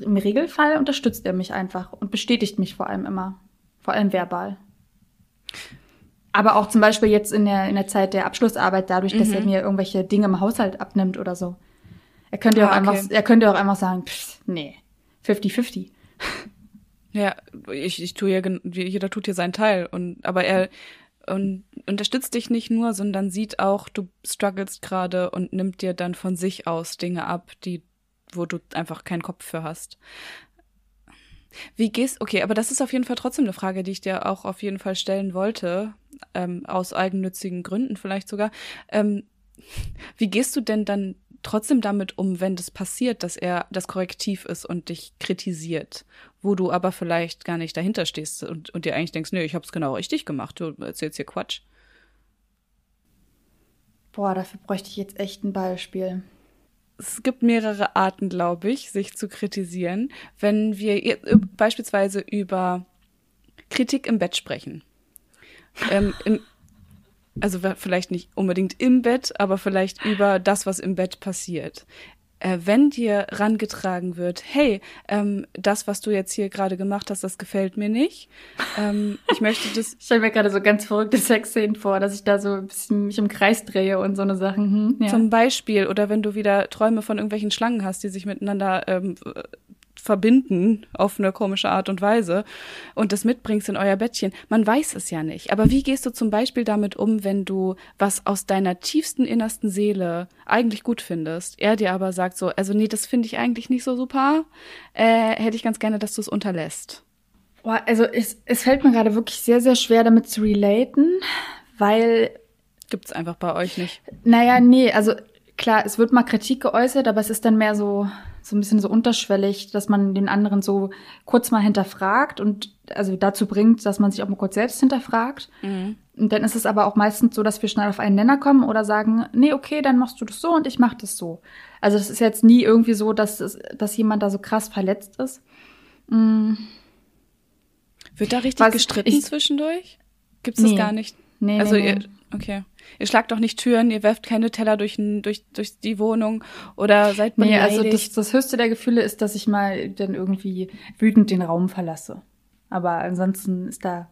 [SPEAKER 2] im Regelfall unterstützt er mich einfach und bestätigt mich vor allem immer. Vor allem verbal. Aber auch zum Beispiel jetzt in der, in der Zeit der Abschlussarbeit, dadurch, dass er mir irgendwelche Dinge im Haushalt abnimmt oder so. Er könnte ja auch
[SPEAKER 1] Ah,
[SPEAKER 2] einfach,
[SPEAKER 1] okay.
[SPEAKER 2] er könnte auch einfach sagen, pff, nee, 50-50.
[SPEAKER 1] Ja, ich, ich tue ja, jeder tut hier seinen Teil und aber er und unterstützt dich nicht nur, sondern sieht auch, du strugglest gerade und nimmt dir dann von sich aus Dinge ab, die wo du einfach keinen Kopf für hast. Wie gehst, okay, aber das ist auf jeden Fall trotzdem eine Frage, die ich dir auch auf jeden Fall stellen wollte, ähm, aus eigennützigen Gründen vielleicht sogar. Ähm, *laughs* wie gehst du denn dann trotzdem damit um, wenn das passiert, dass er das Korrektiv ist und dich kritisiert, wo du aber vielleicht gar nicht dahinter stehst und, und dir eigentlich denkst, nee, ich hab's genau richtig gemacht, du erzählst hier Quatsch.
[SPEAKER 2] Boah, dafür bräuchte ich jetzt echt ein Beispiel
[SPEAKER 1] es gibt mehrere Arten, glaube ich, sich zu kritisieren. Wenn wir beispielsweise über Kritik im Bett sprechen. Ähm, im, also vielleicht nicht unbedingt im Bett, aber vielleicht über das, was im Bett passiert äh, wenn dir rangetragen wird, hey, ähm, das, was du jetzt hier gerade gemacht hast, das gefällt mir nicht. Ähm, ich möchte das. *laughs*
[SPEAKER 2] ich stelle mir gerade so ganz verrückte Sexszenen vor, dass ich da so ein bisschen mich im Kreis drehe und so eine Sachen. Hm,
[SPEAKER 1] ja. Zum Beispiel, oder wenn du wieder Träume von irgendwelchen Schlangen hast, die sich miteinander ähm, verbinden auf eine komische Art und Weise und das mitbringst in euer Bettchen. Man weiß es ja nicht. Aber wie gehst du zum Beispiel damit um, wenn du was aus deiner tiefsten innersten Seele eigentlich gut findest, er dir aber sagt so, also nee, das finde ich eigentlich nicht so super, äh, hätte ich ganz gerne, dass du es unterlässt.
[SPEAKER 2] Boah, also es, es fällt mir gerade wirklich sehr, sehr schwer damit zu relaten, weil
[SPEAKER 1] Gibt's einfach bei euch nicht.
[SPEAKER 2] Naja, nee, also klar, es wird mal Kritik geäußert, aber es ist dann mehr so, so ein bisschen so unterschwellig, dass man den anderen so kurz mal hinterfragt und also dazu bringt, dass man sich auch mal kurz selbst hinterfragt. Mhm. Und dann ist es aber auch meistens so, dass wir schnell auf einen Nenner kommen oder sagen, nee, okay, dann machst du das so und ich mach das so. Also das ist jetzt nie irgendwie so, dass, es, dass jemand da so krass verletzt ist. Mhm.
[SPEAKER 1] Wird da richtig Was, gestritten ich, zwischendurch? Gibt's das nee. gar nicht? Nee, also nee, nee. Ihr, okay. Ihr schlagt doch nicht Türen, ihr werft keine Teller durch, durch, durch die Wohnung oder seid
[SPEAKER 2] beleidigt. Nee, also das, das höchste der Gefühle ist, dass ich mal dann irgendwie wütend den Raum verlasse. Aber ansonsten ist da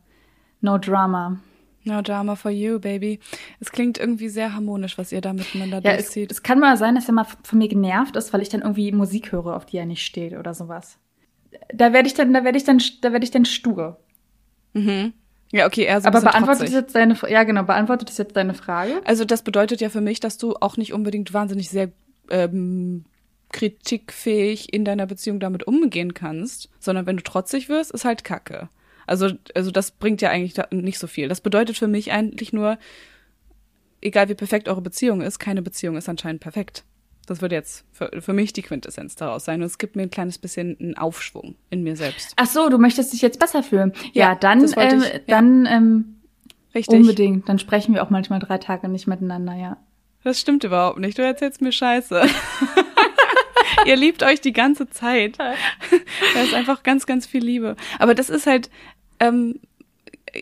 [SPEAKER 2] no drama.
[SPEAKER 1] No drama for you, baby. Es klingt irgendwie sehr harmonisch, was ihr da miteinander ja, durchzieht.
[SPEAKER 2] Es, es kann mal sein, dass er mal von mir genervt ist, weil ich dann irgendwie Musik höre, auf die er nicht steht oder sowas. Da werde ich dann, da werde ich dann, da werde ich dann stur.
[SPEAKER 1] Mhm. Ja, okay, er so
[SPEAKER 2] Aber beantwortet trotzig. jetzt deine, ja genau, beantwortet das jetzt deine Frage?
[SPEAKER 1] Also das bedeutet ja für mich, dass du auch nicht unbedingt wahnsinnig sehr ähm, kritikfähig in deiner Beziehung damit umgehen kannst, sondern wenn du trotzig wirst, ist halt Kacke. Also, also das bringt ja eigentlich nicht so viel. Das bedeutet für mich eigentlich nur, egal wie perfekt eure Beziehung ist, keine Beziehung ist anscheinend perfekt. Das wird jetzt für, für mich die Quintessenz daraus sein. Und es gibt mir ein kleines bisschen einen Aufschwung in mir selbst.
[SPEAKER 2] Ach so, du möchtest dich jetzt besser fühlen. Ja, ja dann, ähm, ich, ja. dann ähm, Richtig. unbedingt. Dann sprechen wir auch manchmal drei Tage nicht miteinander, ja.
[SPEAKER 1] Das stimmt überhaupt nicht. Du erzählst mir Scheiße. *laughs* Ihr liebt euch die ganze Zeit. da ist einfach ganz, ganz viel Liebe. Aber das ist halt, ähm,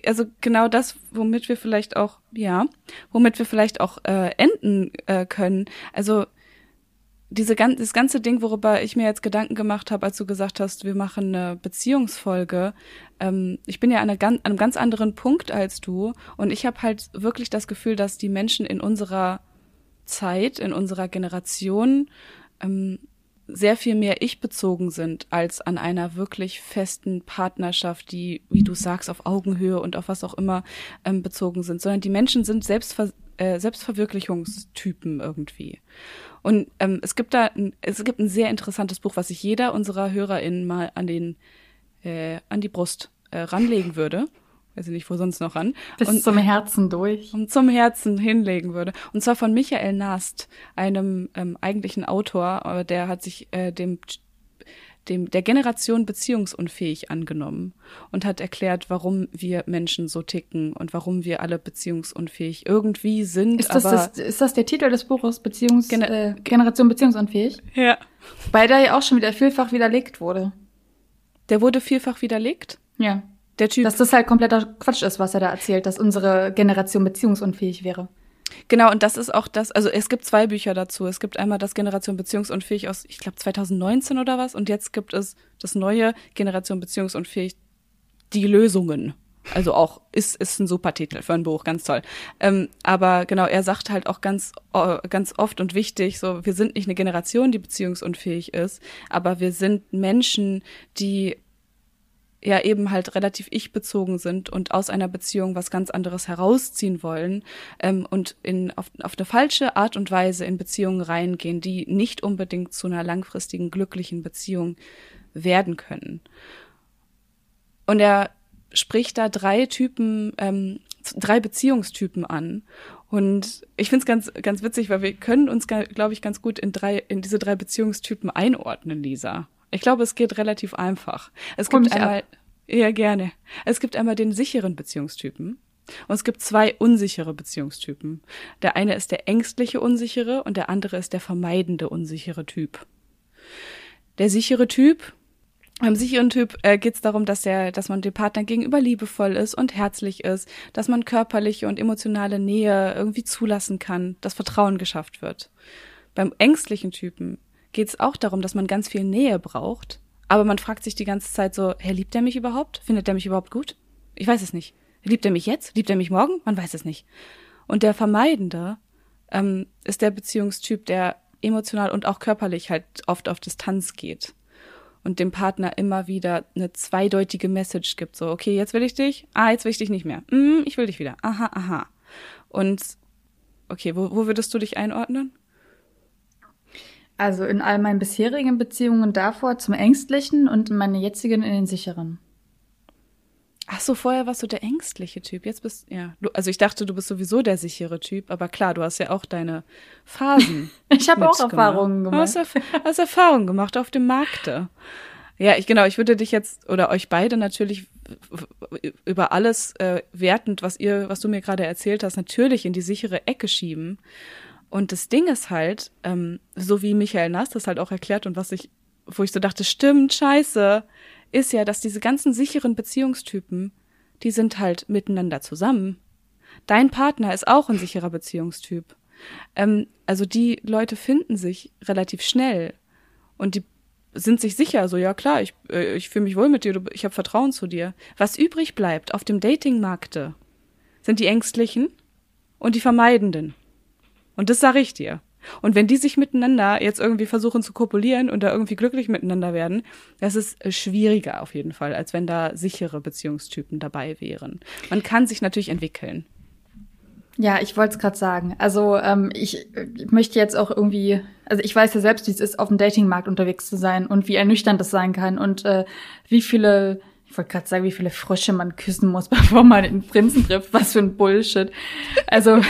[SPEAKER 1] also genau das, womit wir vielleicht auch, ja, womit wir vielleicht auch äh, enden äh, können. Also diese ganze, das ganze Ding, worüber ich mir jetzt Gedanken gemacht habe, als du gesagt hast, wir machen eine Beziehungsfolge, ähm, ich bin ja an, eine, an einem ganz anderen Punkt als du. Und ich habe halt wirklich das Gefühl, dass die Menschen in unserer Zeit, in unserer Generation ähm, sehr viel mehr ich bezogen sind als an einer wirklich festen Partnerschaft, die, wie du sagst, auf Augenhöhe und auf was auch immer ähm, bezogen sind, sondern die Menschen sind Selbstver äh, Selbstverwirklichungstypen irgendwie. Und ähm, es gibt da, ein, es gibt ein sehr interessantes Buch, was sich jeder unserer HörerInnen mal an den, äh, an die Brust äh, ranlegen würde. Weiß ich nicht, wo sonst noch ran.
[SPEAKER 2] Bis und, zum Herzen durch.
[SPEAKER 1] Und zum Herzen hinlegen würde. Und zwar von Michael Nast, einem ähm, eigentlichen Autor, aber der hat sich äh, dem dem, der Generation beziehungsunfähig angenommen und hat erklärt, warum wir Menschen so ticken und warum wir alle beziehungsunfähig irgendwie sind.
[SPEAKER 2] Ist das, das ist das der Titel des Buches, Beziehungs, Gen äh, Generation beziehungsunfähig?
[SPEAKER 1] Ja.
[SPEAKER 2] Weil der ja auch schon wieder vielfach widerlegt wurde.
[SPEAKER 1] Der wurde vielfach widerlegt?
[SPEAKER 2] Ja. Der Typ. Dass das halt kompletter Quatsch ist, was er da erzählt, dass unsere Generation beziehungsunfähig wäre.
[SPEAKER 1] Genau, und das ist auch das, also es gibt zwei Bücher dazu. Es gibt einmal das Generation Beziehungsunfähig aus, ich glaube, 2019 oder was, und jetzt gibt es das neue Generation Beziehungsunfähig, die Lösungen. Also auch, ist, ist ein super Titel für ein Buch, ganz toll. Ähm, aber genau, er sagt halt auch ganz, ganz oft und wichtig, so, wir sind nicht eine Generation, die beziehungsunfähig ist, aber wir sind Menschen, die ja eben halt relativ ich-bezogen sind und aus einer Beziehung was ganz anderes herausziehen wollen ähm, und in, auf, auf eine falsche Art und Weise in Beziehungen reingehen, die nicht unbedingt zu einer langfristigen, glücklichen Beziehung werden können. Und er spricht da drei Typen, ähm, drei Beziehungstypen an. Und ich finde es ganz, ganz witzig, weil wir können uns, glaube ich, ganz gut in drei, in diese drei Beziehungstypen einordnen, Lisa. Ich glaube, es geht relativ einfach. Es gibt einmal, ab. ja gerne. Es gibt einmal den sicheren Beziehungstypen und es gibt zwei unsichere Beziehungstypen. Der eine ist der ängstliche unsichere und der andere ist der vermeidende unsichere Typ. Der sichere Typ, beim sicheren Typ äh, geht es darum, dass der, dass man dem Partner gegenüber liebevoll ist und herzlich ist, dass man körperliche und emotionale Nähe irgendwie zulassen kann, dass Vertrauen geschafft wird. Beim ängstlichen Typen geht es auch darum, dass man ganz viel Nähe braucht. Aber man fragt sich die ganze Zeit so, hey, liebt er mich überhaupt? Findet er mich überhaupt gut? Ich weiß es nicht. Liebt er mich jetzt? Liebt er mich morgen? Man weiß es nicht. Und der Vermeidende ähm, ist der Beziehungstyp, der emotional und auch körperlich halt oft auf Distanz geht und dem Partner immer wieder eine zweideutige Message gibt. So, okay, jetzt will ich dich. Ah, jetzt will ich dich nicht mehr. Mm, ich will dich wieder. Aha, aha. Und okay, wo, wo würdest du dich einordnen?
[SPEAKER 2] Also in all meinen bisherigen Beziehungen davor zum Ängstlichen und in meine jetzigen in den sicheren.
[SPEAKER 1] Ach so, vorher warst du der ängstliche Typ. Jetzt bist ja, du, also ich dachte, du bist sowieso der sichere Typ, aber klar, du hast ja auch deine Phasen. *laughs*
[SPEAKER 2] ich habe auch Erfahrungen gemacht.
[SPEAKER 1] Du hast, hast Erfahrungen gemacht auf dem Markte. Ja, ich genau, ich würde dich jetzt oder euch beide natürlich über alles äh, wertend, was ihr, was du mir gerade erzählt hast, natürlich in die sichere Ecke schieben. Und das Ding ist halt, ähm, so wie Michael Nass das halt auch erklärt und was ich, wo ich so dachte, stimmt, scheiße, ist ja, dass diese ganzen sicheren Beziehungstypen, die sind halt miteinander zusammen. Dein Partner ist auch ein sicherer Beziehungstyp. Ähm, also die Leute finden sich relativ schnell und die sind sich sicher, so ja klar, ich, äh, ich fühle mich wohl mit dir, ich habe Vertrauen zu dir. Was übrig bleibt auf dem Datingmarkte, sind die Ängstlichen und die Vermeidenden. Und das sage ich dir. Und wenn die sich miteinander jetzt irgendwie versuchen zu kopulieren und da irgendwie glücklich miteinander werden, das ist äh, schwieriger auf jeden Fall, als wenn da sichere Beziehungstypen dabei wären. Man kann sich natürlich entwickeln.
[SPEAKER 2] Ja, ich wollte es gerade sagen. Also ähm, ich, ich möchte jetzt auch irgendwie, also ich weiß ja selbst, wie es ist, auf dem Datingmarkt unterwegs zu sein und wie ernüchternd das sein kann und äh, wie viele ich wollte gerade sagen, wie viele Frösche man küssen muss, *laughs* bevor man den Prinzen trifft. Was für ein Bullshit. Also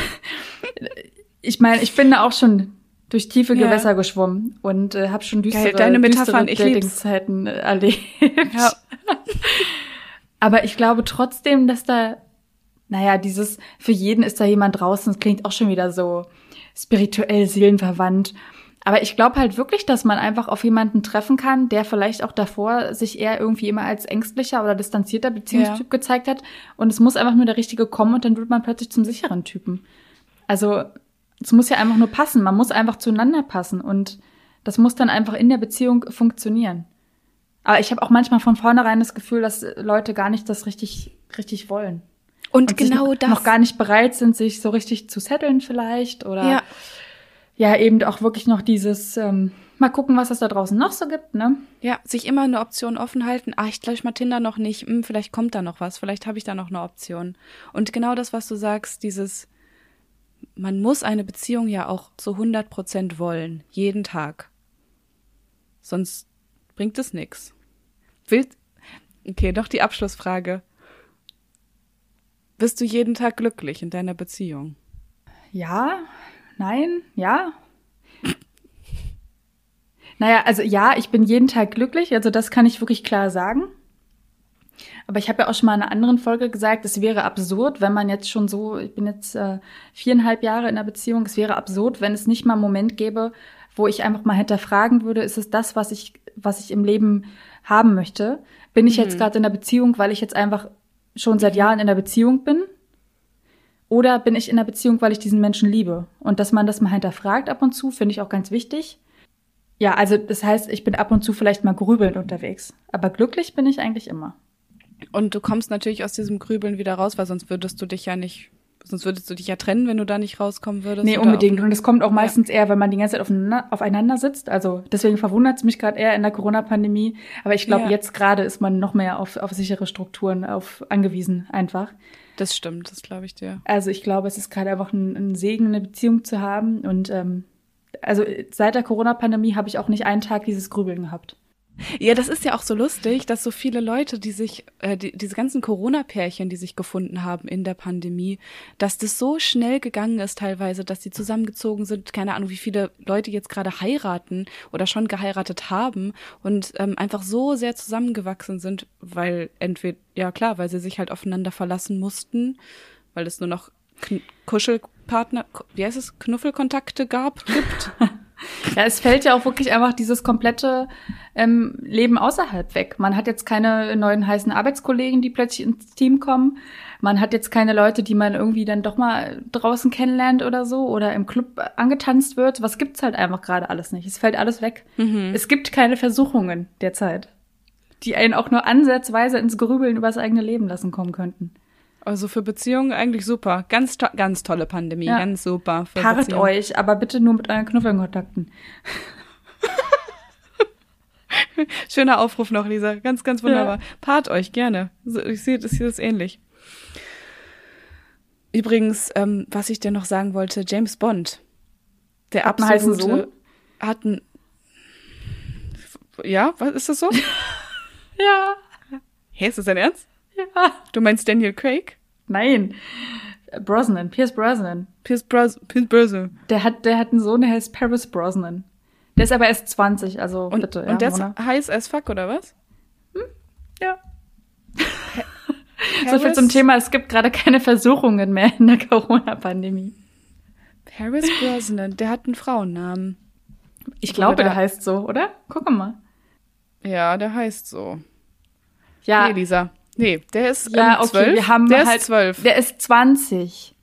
[SPEAKER 2] ich meine, ich bin da auch schon durch tiefe ja. Gewässer geschwommen und äh, habe schon düstere, Geil,
[SPEAKER 1] deine Metaphern,
[SPEAKER 2] düstere Datingzeiten äh, erlebt. Ja. *laughs* Aber ich glaube trotzdem, dass da, naja, dieses, für jeden ist da jemand draußen, das klingt auch schon wieder so spirituell, seelenverwandt. Aber ich glaube halt wirklich, dass man einfach auf jemanden treffen kann, der vielleicht auch davor sich eher irgendwie immer als ängstlicher oder distanzierter Beziehungstyp ja. gezeigt hat. Und es muss einfach nur der Richtige kommen und dann wird man plötzlich zum sicheren Typen. Also es muss ja einfach nur passen. Man muss einfach zueinander passen und das muss dann einfach in der Beziehung funktionieren. Aber ich habe auch manchmal von vornherein das Gefühl, dass Leute gar nicht das richtig, richtig wollen.
[SPEAKER 1] Und, und genau das.
[SPEAKER 2] Noch gar nicht bereit sind, sich so richtig zu setteln vielleicht oder ja, ja eben auch wirklich noch dieses ähm, mal gucken, was es da draußen noch so gibt, ne?
[SPEAKER 1] Ja, sich immer eine Option offen halten. Ah, ich glaube, ich mal Tinder noch nicht. Hm, vielleicht kommt da noch was. Vielleicht habe ich da noch eine Option. Und genau das, was du sagst, dieses man muss eine Beziehung ja auch zu 100 Prozent wollen, jeden Tag. Sonst bringt es. Willst, okay, doch die Abschlussfrage. Bist du jeden Tag glücklich in deiner Beziehung?
[SPEAKER 2] Ja, nein, ja. naja, also ja, ich bin jeden Tag glücklich, also das kann ich wirklich klar sagen. Aber ich habe ja auch schon mal in einer anderen Folge gesagt, es wäre absurd, wenn man jetzt schon so, ich bin jetzt äh, viereinhalb Jahre in einer Beziehung, es wäre absurd, wenn es nicht mal einen Moment gäbe, wo ich einfach mal hinterfragen würde, ist es das, was ich, was ich im Leben haben möchte? Bin ich mhm. jetzt gerade in einer Beziehung, weil ich jetzt einfach schon seit Jahren in einer Beziehung bin? Oder bin ich in einer Beziehung, weil ich diesen Menschen liebe? Und dass man das mal hinterfragt ab und zu, finde ich auch ganz wichtig. Ja, also das heißt, ich bin ab und zu vielleicht mal grübelnd unterwegs. Aber glücklich bin ich eigentlich immer.
[SPEAKER 1] Und du kommst natürlich aus diesem Grübeln wieder raus, weil sonst würdest du dich ja nicht sonst würdest du dich ja trennen, wenn du da nicht rauskommen würdest.
[SPEAKER 2] Nee, unbedingt. Und es kommt auch meistens ja. eher, wenn man die ganze Zeit aufeinander, aufeinander sitzt. Also deswegen verwundert es mich gerade eher in der Corona-Pandemie. Aber ich glaube, ja. jetzt gerade ist man noch mehr auf, auf sichere Strukturen auf, angewiesen, einfach.
[SPEAKER 1] Das stimmt, das glaube ich dir.
[SPEAKER 2] Also ich glaube, es ist gerade einfach ein, ein Segen, eine Beziehung zu haben. Und ähm, also seit der Corona-Pandemie habe ich auch nicht einen Tag dieses Grübeln gehabt.
[SPEAKER 1] Ja, das ist ja auch so lustig, dass so viele Leute, die sich, äh, die, diese ganzen Corona-Pärchen, die sich gefunden haben in der Pandemie, dass das so schnell gegangen ist teilweise, dass sie zusammengezogen sind, keine Ahnung, wie viele Leute jetzt gerade heiraten oder schon geheiratet haben und ähm, einfach so sehr zusammengewachsen sind, weil entweder, ja klar, weil sie sich halt aufeinander verlassen mussten, weil es nur noch Kuschelpartner, wie heißt es, Knuffelkontakte gab, gibt. *laughs*
[SPEAKER 2] Ja, es fällt ja auch wirklich einfach dieses komplette ähm, Leben außerhalb weg. Man hat jetzt keine neuen heißen Arbeitskollegen, die plötzlich ins Team kommen. Man hat jetzt keine Leute, die man irgendwie dann doch mal draußen kennenlernt oder so oder im Club angetanzt wird. Was gibt's halt einfach gerade alles nicht. Es fällt alles weg. Mhm. Es gibt keine Versuchungen derzeit, die einen auch nur ansatzweise ins Grübeln über das eigene Leben lassen kommen könnten.
[SPEAKER 1] Also für Beziehungen eigentlich super. Ganz, to ganz tolle Pandemie, ja. ganz super.
[SPEAKER 2] Paart euch, aber bitte nur mit euren Knuffelkontakten. *laughs*
[SPEAKER 1] Schöner Aufruf noch, Lisa. Ganz, ganz wunderbar. Ja. Paart euch gerne. Ich sehe das hier ist ähnlich. Übrigens, ähm, was ich dir noch sagen wollte, James Bond. Der hat absolute, einen Sohn? hat einen, ja, was ist das so? *laughs*
[SPEAKER 2] ja.
[SPEAKER 1] Hä, ist das dein Ernst?
[SPEAKER 2] Ja.
[SPEAKER 1] Du meinst Daniel Craig?
[SPEAKER 2] Nein. Brosnan, Pierce Brosnan.
[SPEAKER 1] Pierce, Bros Pierce Brosnan.
[SPEAKER 2] Der hat, der hat einen Sohn, der heißt Paris Brosnan. Der ist aber erst 20, also
[SPEAKER 1] und,
[SPEAKER 2] bitte.
[SPEAKER 1] Und der ist heiß as fuck, oder was?
[SPEAKER 2] Hm? Ja. *laughs* so viel zum Thema, es gibt gerade keine Versuchungen mehr in der Corona-Pandemie.
[SPEAKER 1] Paris Brosnan, der hat einen Frauennamen.
[SPEAKER 2] Ich glaube, der, der heißt so, oder? Guck mal.
[SPEAKER 1] Ja, der heißt so.
[SPEAKER 2] Ja.
[SPEAKER 1] Nee, Lisa. Nee, der ist
[SPEAKER 2] ja, ähm, 12. Okay, wir haben
[SPEAKER 1] der
[SPEAKER 2] halt,
[SPEAKER 1] ist 12.
[SPEAKER 2] Der ist 20.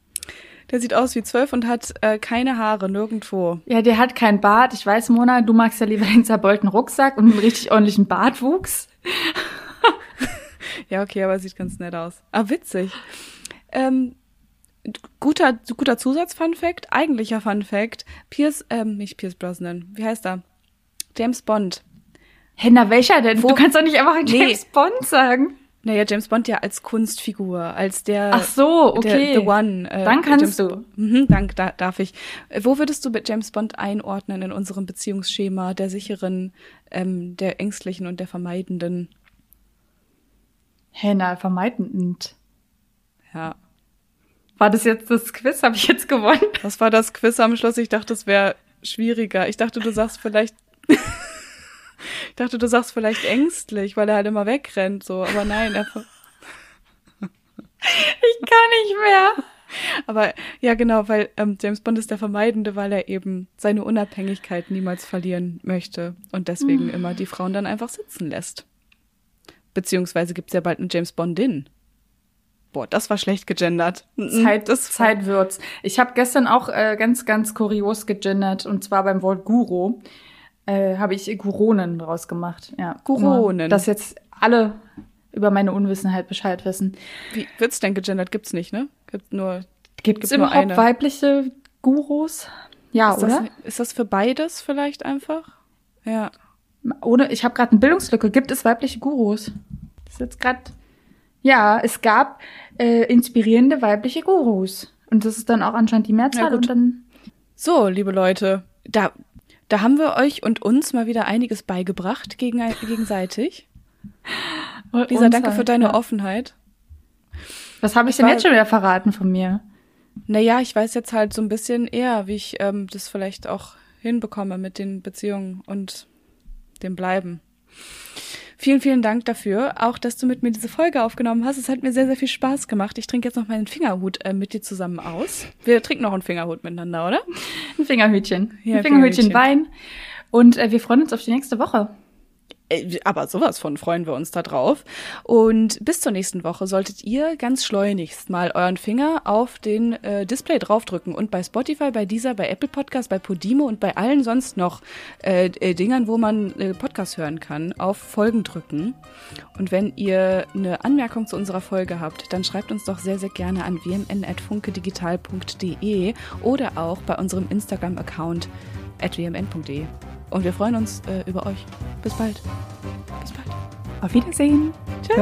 [SPEAKER 1] Der sieht aus wie 12 und hat äh, keine Haare nirgendwo.
[SPEAKER 2] Ja, der hat keinen Bart. Ich weiß, Mona, du magst ja lieber den zerbeulten Rucksack und einen richtig ordentlichen Bartwuchs. *laughs*
[SPEAKER 1] ja, okay, aber sieht ganz nett aus. Ah, witzig. Ähm, guter, guter Zusatz-Fun-Fact, eigentlicher Fun-Fact. Pierce, ähm, nicht Pierce Brosnan, wie heißt er? James Bond.
[SPEAKER 2] Hä, na welcher denn? Wo? Du kannst doch nicht einfach James nee. Bond sagen.
[SPEAKER 1] Naja, James Bond ja als Kunstfigur, als der.
[SPEAKER 2] Ach so, okay.
[SPEAKER 1] Der, the One.
[SPEAKER 2] Äh, Dann kannst James,
[SPEAKER 1] du. Mhm, dank, da, darf ich. Äh, wo würdest du James Bond einordnen in unserem Beziehungsschema der sicheren, ähm, der ängstlichen und der vermeidenden?
[SPEAKER 2] Hä, na, vermeidend.
[SPEAKER 1] Ja.
[SPEAKER 2] War das jetzt das Quiz? Habe ich jetzt gewonnen?
[SPEAKER 1] Was war das Quiz am Schluss? Ich dachte, es wäre schwieriger. Ich dachte, du sagst vielleicht. Ich dachte, du sagst vielleicht ängstlich, weil er halt immer wegrennt, so. Aber nein, er.
[SPEAKER 2] ich kann nicht mehr.
[SPEAKER 1] Aber ja, genau, weil ähm, James Bond ist der Vermeidende, weil er eben seine Unabhängigkeit niemals verlieren möchte und deswegen mhm. immer die Frauen dann einfach sitzen lässt. Beziehungsweise gibt's ja bald eine James Bondin. Boah, das war schlecht gegendert.
[SPEAKER 2] Zeit, das Zeit wird's. Ich habe gestern auch äh, ganz, ganz kurios gegendert und zwar beim Wort Guru äh, habe ich Guronen draus gemacht. Ja,
[SPEAKER 1] Guronen.
[SPEAKER 2] Dass jetzt alle über meine Unwissenheit Bescheid wissen.
[SPEAKER 1] Wie wird's denn gegendert? Gibt's nicht, ne? Gibt nur
[SPEAKER 2] Gibt's gibt überhaupt eine. weibliche Gurus? Ja,
[SPEAKER 1] ist
[SPEAKER 2] oder?
[SPEAKER 1] Das, ist das für beides vielleicht einfach? Ja.
[SPEAKER 2] Ohne, ich habe gerade eine Bildungslücke. Gibt es weibliche Gurus? Das ist jetzt gerade. Ja, es gab äh, inspirierende weibliche Gurus. Und das ist dann auch anscheinend die Mehrzahl. Ja, und dann
[SPEAKER 1] so, liebe Leute, da da haben wir euch und uns mal wieder einiges beigebracht gegen, gegenseitig. *laughs* Lisa, danke für deine ja. Offenheit.
[SPEAKER 2] Was habe ich denn jetzt schon wieder verraten von mir?
[SPEAKER 1] Naja, ich weiß jetzt halt so ein bisschen eher, wie ich ähm, das vielleicht auch hinbekomme mit den Beziehungen und dem Bleiben. Vielen, vielen Dank dafür, auch dass du mit mir diese Folge aufgenommen hast. Es hat mir sehr, sehr viel Spaß gemacht. Ich trinke jetzt noch meinen Fingerhut äh, mit dir zusammen aus. Wir trinken noch einen Fingerhut miteinander, oder?
[SPEAKER 2] Ein Fingerhütchen. Ja, ein Fingerhütchen, Fingerhütchen Wein. Und äh, wir freuen uns auf die nächste Woche.
[SPEAKER 1] Äh, aber sowas von freuen wir uns da drauf. Und bis zur nächsten Woche solltet ihr ganz schleunigst mal euren Finger auf den äh, Display draufdrücken und bei Spotify, bei dieser, bei Apple Podcast, bei Podimo und bei allen sonst noch äh, äh, Dingern, wo man äh, Podcast hören kann, auf Folgen drücken. Und wenn ihr eine Anmerkung zu unserer Folge habt, dann schreibt uns doch sehr, sehr gerne an wmn.funkedigital.de oder auch bei unserem Instagram-Account at wmn.de. Und wir freuen uns äh, über euch. Bis bald.
[SPEAKER 2] Bis bald. Auf Wiedersehen.
[SPEAKER 1] Tschüss.